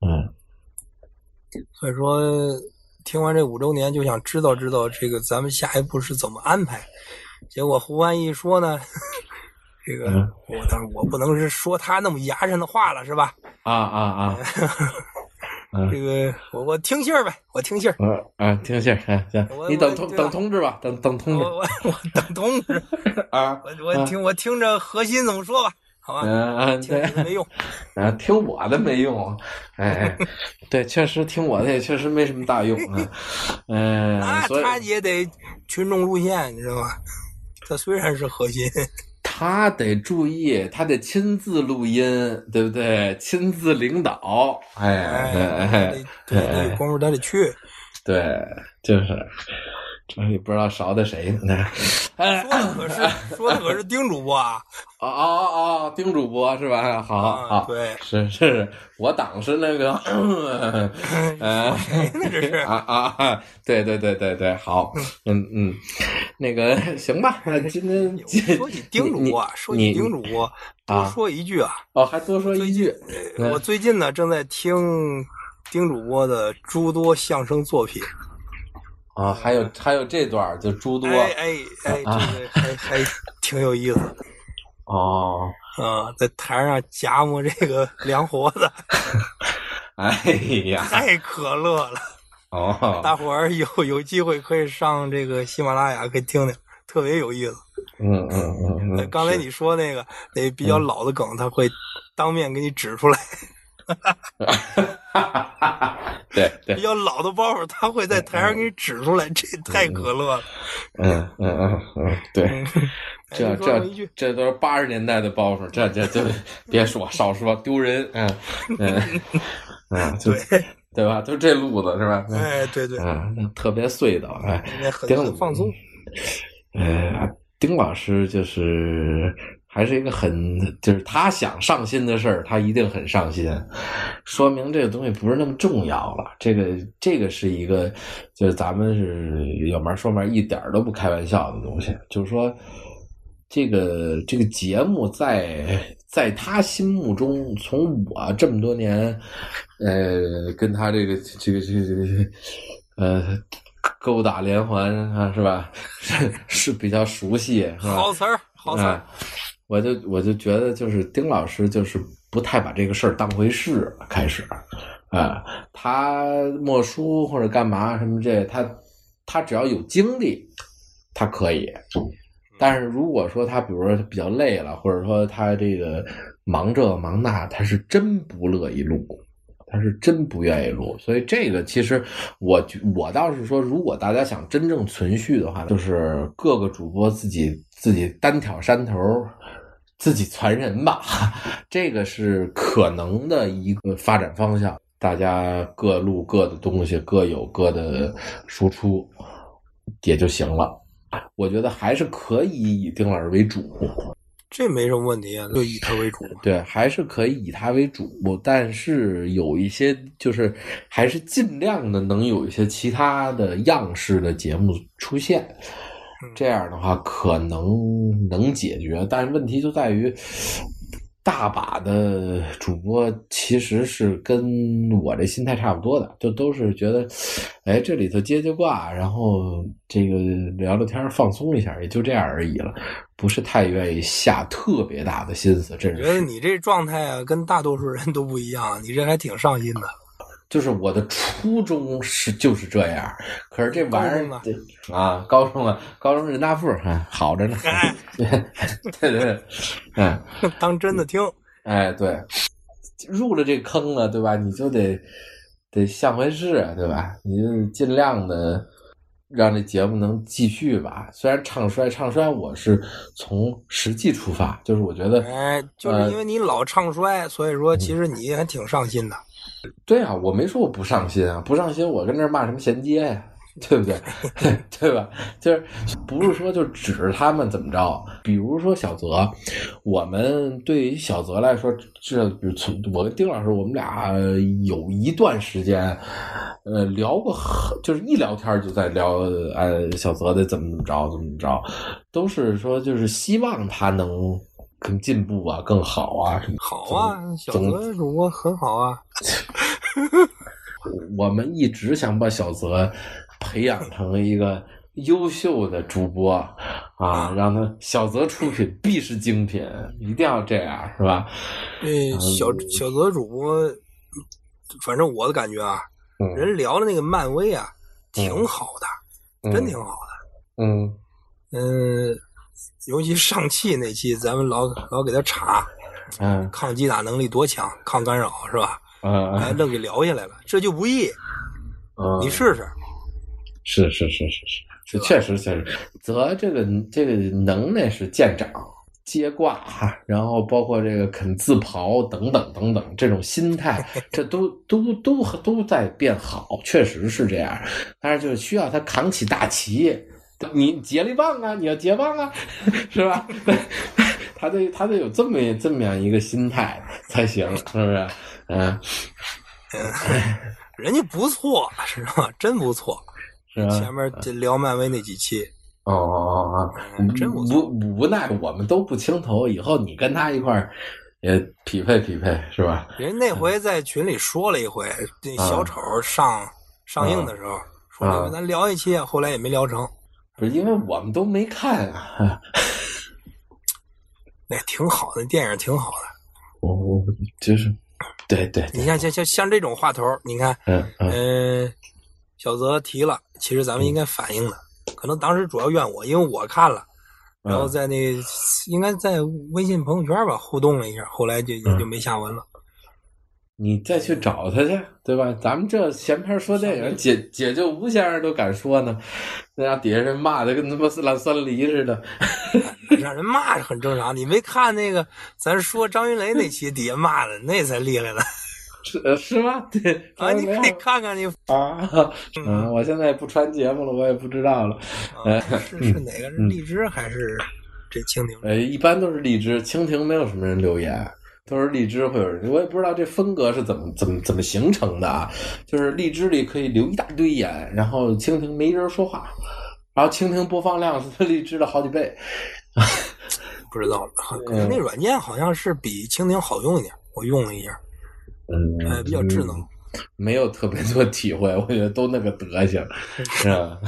嗯所以说，听完这五周年，就想知道知道这个咱们下一步是怎么安排。结果胡安一说呢，这个嗯我当然我不能是说他那么牙碜的话了，是吧？啊啊啊，嗯这个我我听信儿呗，我听信儿，嗯啊，听信儿，行行，你等等通知吧，等等通知我我我等通知，啊，我我听我听着核心怎么说吧，好吧？嗯对没用，啊，听我的没用，哎哎，对，确实听我的也确实没什么大用啊，嗯，那他也得群众路线，你知道吧？他虽然是核心，他得注意，他得亲自录音，对不对？亲自领导，哎哎，对得有功夫他得去。对，就是，这也不知道勺的谁呢？哎，说的可是说的可是丁主播啊，哦哦哦哦，丁主播是吧？好啊好，对，是是，我党是那个，呃，谁呢这是？啊啊啊！对对对对对，好，嗯嗯，那个行吧，今天说起丁主播啊，说你起丁主播，多啊说一句啊，哦，还多说一句，嗯我最近呢正在听丁主播的诸多相声作品，啊，还有还有这段儿就诸多哎哎哎，啊。这个还还挺有意思 哦，啊，在台上夹磨这个凉活子，哎呀，太可乐了。哦，大伙儿有有机会可以上这个喜马拉雅可以听听，特别有意思。嗯嗯嗯刚才你说那个那比较老的梗，他会当面给你指出来；对对比，较老的包袱，他会在台上给你指出来。这太可乐了。嗯嗯嗯嗯，对。哎这这这这都是八十年代的包袱，这这这别说，少说丢人，嗯嗯嗯，就对，对吧？就这路子是吧？哎，对对，嗯，特别碎的，哎，很丁很放松。呃，丁老师就是还是一个很，就是他想上心的事儿，他一定很上心，说明这个东西不是那么重要了。这个这个是一个，就是咱们是有门说门，一点都不开玩笑的东西。就是说，这个这个节目在在他心目中，从我这么多年，呃，跟他这个这个这个这个呃。勾打连环啊，是吧？是是比较熟悉，好词儿，好词儿。我就我就觉得，就是丁老师就是不太把这个事儿当回事。开始，啊，他默书或者干嘛什么这，他他只要有精力，他可以。但是如果说他比如说他比较累了，或者说他这个忙这忙那，他是真不乐意录。他是真不愿意录，所以这个其实我我倒是说，如果大家想真正存续的话，就是各个主播自己自己单挑山头，自己传人吧，这个是可能的一个发展方向。大家各录各的东西，各有各的输出也就行了。我觉得还是可以以丁老师为主。这没什么问题啊，就以他为主。对，还是可以以他为主，但是有一些就是还是尽量的能有一些其他的样式的节目出现，这样的话可能能解决。但是问题就在于。大把的主播其实是跟我这心态差不多的，就都是觉得，哎，这里头接接挂，然后这个聊聊天，放松一下，也就这样而已了，不是太愿意下特别大的心思。这觉得你这状态啊，跟大多数人都不一样，你这还挺上心的。就是我的初衷是就是这样，可是这玩意儿啊，高中了，高中人大附啊，好着呢。对对对，嗯，当真的听。哎，对，入了这坑了，对吧？你就得得像回事，对吧？你就尽量的让这节目能继续吧。虽然唱衰唱衰，我是从实际出发，就是我觉得，哎，就是因为你老唱衰，所以说其实你还挺上心的。对啊，我没说我不上心啊，不上心我跟这骂什么衔接呀，对不对？对吧？就是不是说就指着他们怎么着？比如说小泽，我们对于小泽来说，这我跟丁老师，我们俩有一段时间，呃，聊过很，就是一聊天就在聊，呃，小泽的怎么怎么着，怎么怎么着，都是说就是希望他能。更进步啊，更好啊，好啊，小泽主播很好啊。我们一直想把小泽培养成一个优秀的主播啊，让他小泽出品必是精品，一定要这样，是吧？嗯，小小泽主播，反正我的感觉啊，人聊的那个漫威啊，挺好的，真挺好的。嗯嗯。尤其上汽那期，咱们老老给他查，嗯，抗击打能力多强，抗干扰是吧？嗯，哎，愣给聊下来了，这就不易。嗯，你试试。是是是是是，确实确实。则这个这个能耐是见长，接挂，然后包括这个肯自刨等等等等，这种心态，这都都都都在变好，确实是这样。但是就需要他扛起大旗。你接力棒啊！你要接棒啊，是吧？他得他得有这么这么样一个心态才行，是不是？嗯，人家不错，是吧？真不错，前面聊漫威那几期，哦哦哦，真无无奈我们都不清头，以后你跟他一块儿也匹配匹配，是吧？人那回在群里说了一回，那小丑上上映的时候说咱聊一期，后来也没聊成。不是因为我们都没看啊，那挺好的电影，挺好的。我我就是，对对。你像像像像这种话头，你看，嗯嗯，小泽提了，其实咱们应该反映的，可能当时主要怨我，因为我看了，然后在那应该在微信朋友圈吧互动了一下，后来就也就没下文了。你再去找他去，对吧？咱们这闲篇说电影，解解救吴先生都敢说呢，那家底下人骂的跟他妈是烂酸梨似的，让人骂是很正常。你没看那个咱说张云雷那期底下骂的，那才厉害呢。是呃是吗？对啊，你可以看看你啊，嗯，我现在不传节目了，我也不知道了。啊是是哪个是荔枝还是这蜻蜓？呃，一般都是荔枝，蜻蜓没有什么人留言，都是荔枝会有人。我也不知道这风格是怎么怎么怎么形成的啊。就是荔枝里可以留一大堆言，然后蜻蜓没人说话，然后蜻蜓播放量是 荔枝的好几倍。不知道了，可能那软件好像是比蜻蜓好用一点，我用了一下，嗯，呃，比较智能。没有特别多体会，我觉得都那个德行，是吧？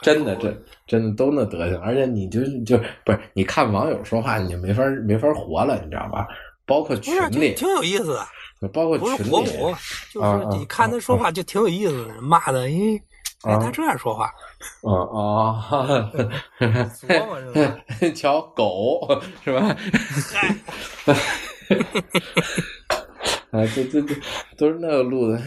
真的，真真的都那德行，而且你就就不是你看网友说话，你就没法没法活了，你知道吧？包括不是，群里，挺有意思的，包括不是群里，就是你看他说话就挺有意思的，骂的，哎，哎，他这样说话，哦哦，琢磨是吧？瞧狗是吧？啊，这这这都是那个录的，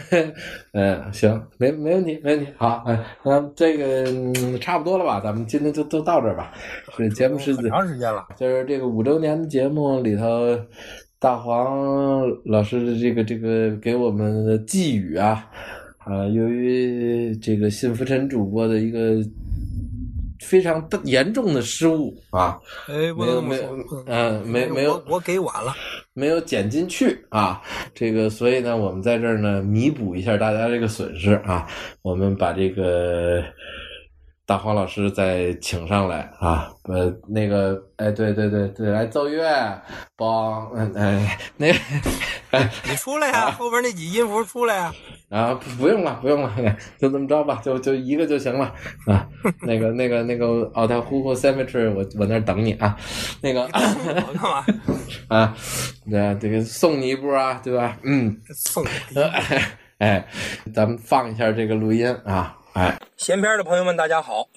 嗯，行，没没问题，没问题，好，哎，那这个、嗯差不多了吧？咱们今天就都到这儿吧。这节目是很长时间了，就是这个五周年的节目里头，大黄老师的这个这个给我们的寄语啊，啊，由于这个信福臣主播的一个非常严重的失误啊，哎，没有没有嗯，没没有我我给晚了，没有剪进去啊，这个所以呢，我们在这儿呢弥补一下大家这个损失啊，我们把这个大黄老师再请上来啊，呃，那个，哎，对对对对，来奏乐，帮，嗯哎，那个，哎你出来呀，后边那几音符出来呀，啊，不不用了，不用了，就这么着吧，就就一个就行了啊。那个那个那个奥特呼呼 cemetery，我我那儿等你啊。那个我干嘛？啊，对这个送你一波啊，对吧？嗯。送。哎，咱们放一下这个录音啊，哎，闲篇的朋友们，大家好，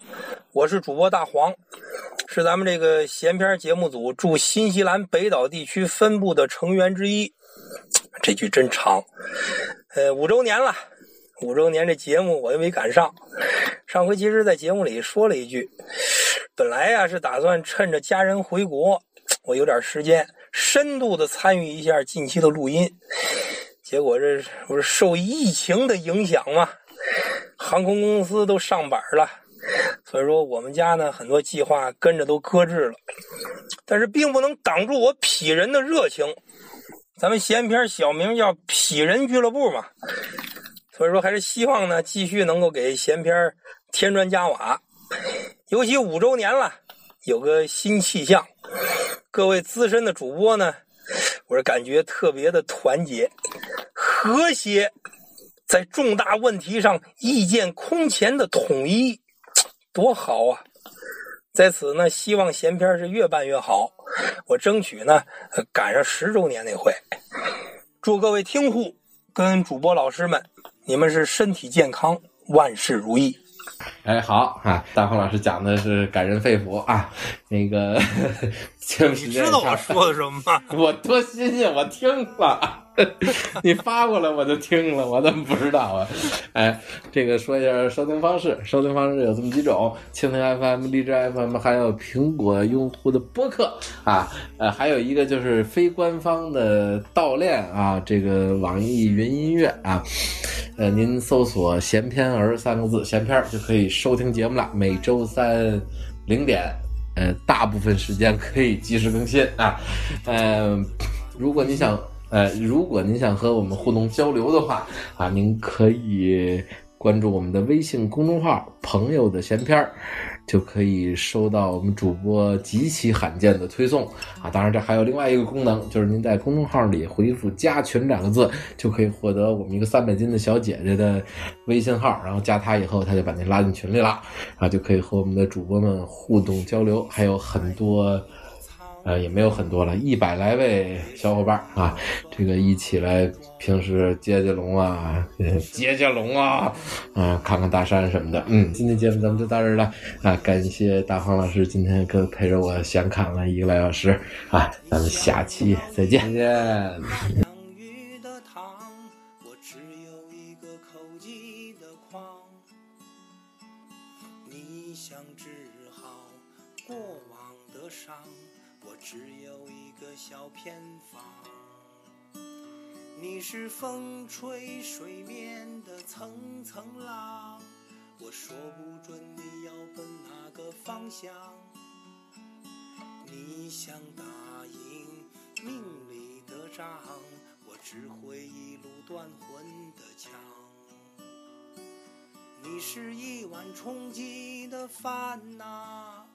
我是主播大黄，是咱们这个闲篇节目组驻新西兰北岛地区分部的成员之一。这句真长，呃，五周年了，五周年这节目我又没赶上。上回其实，在节目里说了一句，本来呀、是打算趁着家人回国，我有点时间，深度的参与一下近期的录音。结果这不是受疫情的影响吗？航空公司都上板了，所以说我们家呢很多计划跟着都搁置了，但是并不能挡住我痞人的热情。咱们闲篇小名叫痞人俱乐部嘛，所以说还是希望呢继续能够给闲篇添砖加瓦。尤其五周年了，有个新气象，各位资深的主播呢，我是感觉特别的团结、和谐。在重大问题上意见空前的统一，多好啊！在此呢，希望闲篇是越办越好，我争取呢赶上十周年那回。祝各位听户跟主播老师们，你们是身体健康，万事如意。哎，好啊，大黄老师讲的是感人肺腑啊，那个 你知道我说的什么吗？我多新鲜，我听了，你发过来我就听了，我怎么不知道啊？哎，这个说一下收听方式，收听方式有这么几种：蜻蜓 FM、荔枝 FM，还有苹果用户的播客啊，呃，还有一个就是非官方的盗链啊，这个网易云音乐啊，呃，您搜索“闲篇儿”三个字，闲篇儿就可以收听节目了，每周三零点。呃，大部分时间可以及时更新啊。呃，如果您想，呃，如果您想和我们互动交流的话啊，您可以关注我们的微信公众号“朋友的闲篇儿”，就可以收到我们主播极其罕见的推送啊。当然，这还有另外一个功能，就是您在公众号里回复“加群”两个字，就可以获得我们一个三百斤的小姐姐的微信号，然后加她以后，她就把您拉进群里了，啊，就可以和我们的主播们互动交流，还有很多。呃，也没有很多了，一百来位小伙伴啊，这个一起来平时接接龙啊，接接龙啊，啊、看看大山什么的。嗯，今天节目咱们就到这儿了啊，感谢大黄老师今天跟陪着我闲侃了一个来小时啊，咱们下期再见。再见。你是风吹水面的层层浪，我说不准你要奔哪个方向。你想打赢命里的仗，我只会一路断魂的枪。你是一碗充饥的饭呐、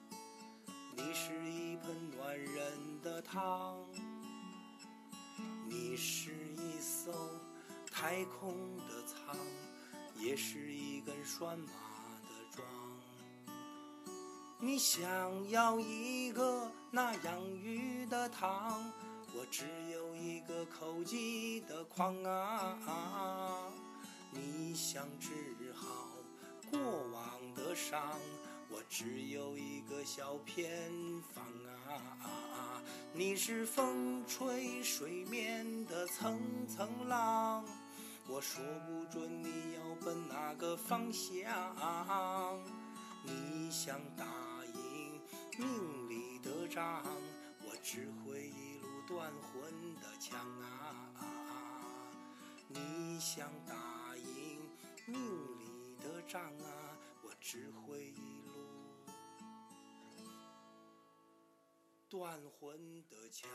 你是一盆暖人的汤。你是一艘太空的舱，也是一根拴马的桩。你想要一个那养鱼的塘，我只有一个口技的筐啊。你想治好过往的伤，我只有一个小偏方啊！啊啊啊你是风吹水面的层层浪，我说不准你要奔哪个方向。你想打赢命里的仗，我只会一路断魂的枪啊啊啊！你想打赢命里的账啊，我只会一断魂的枪。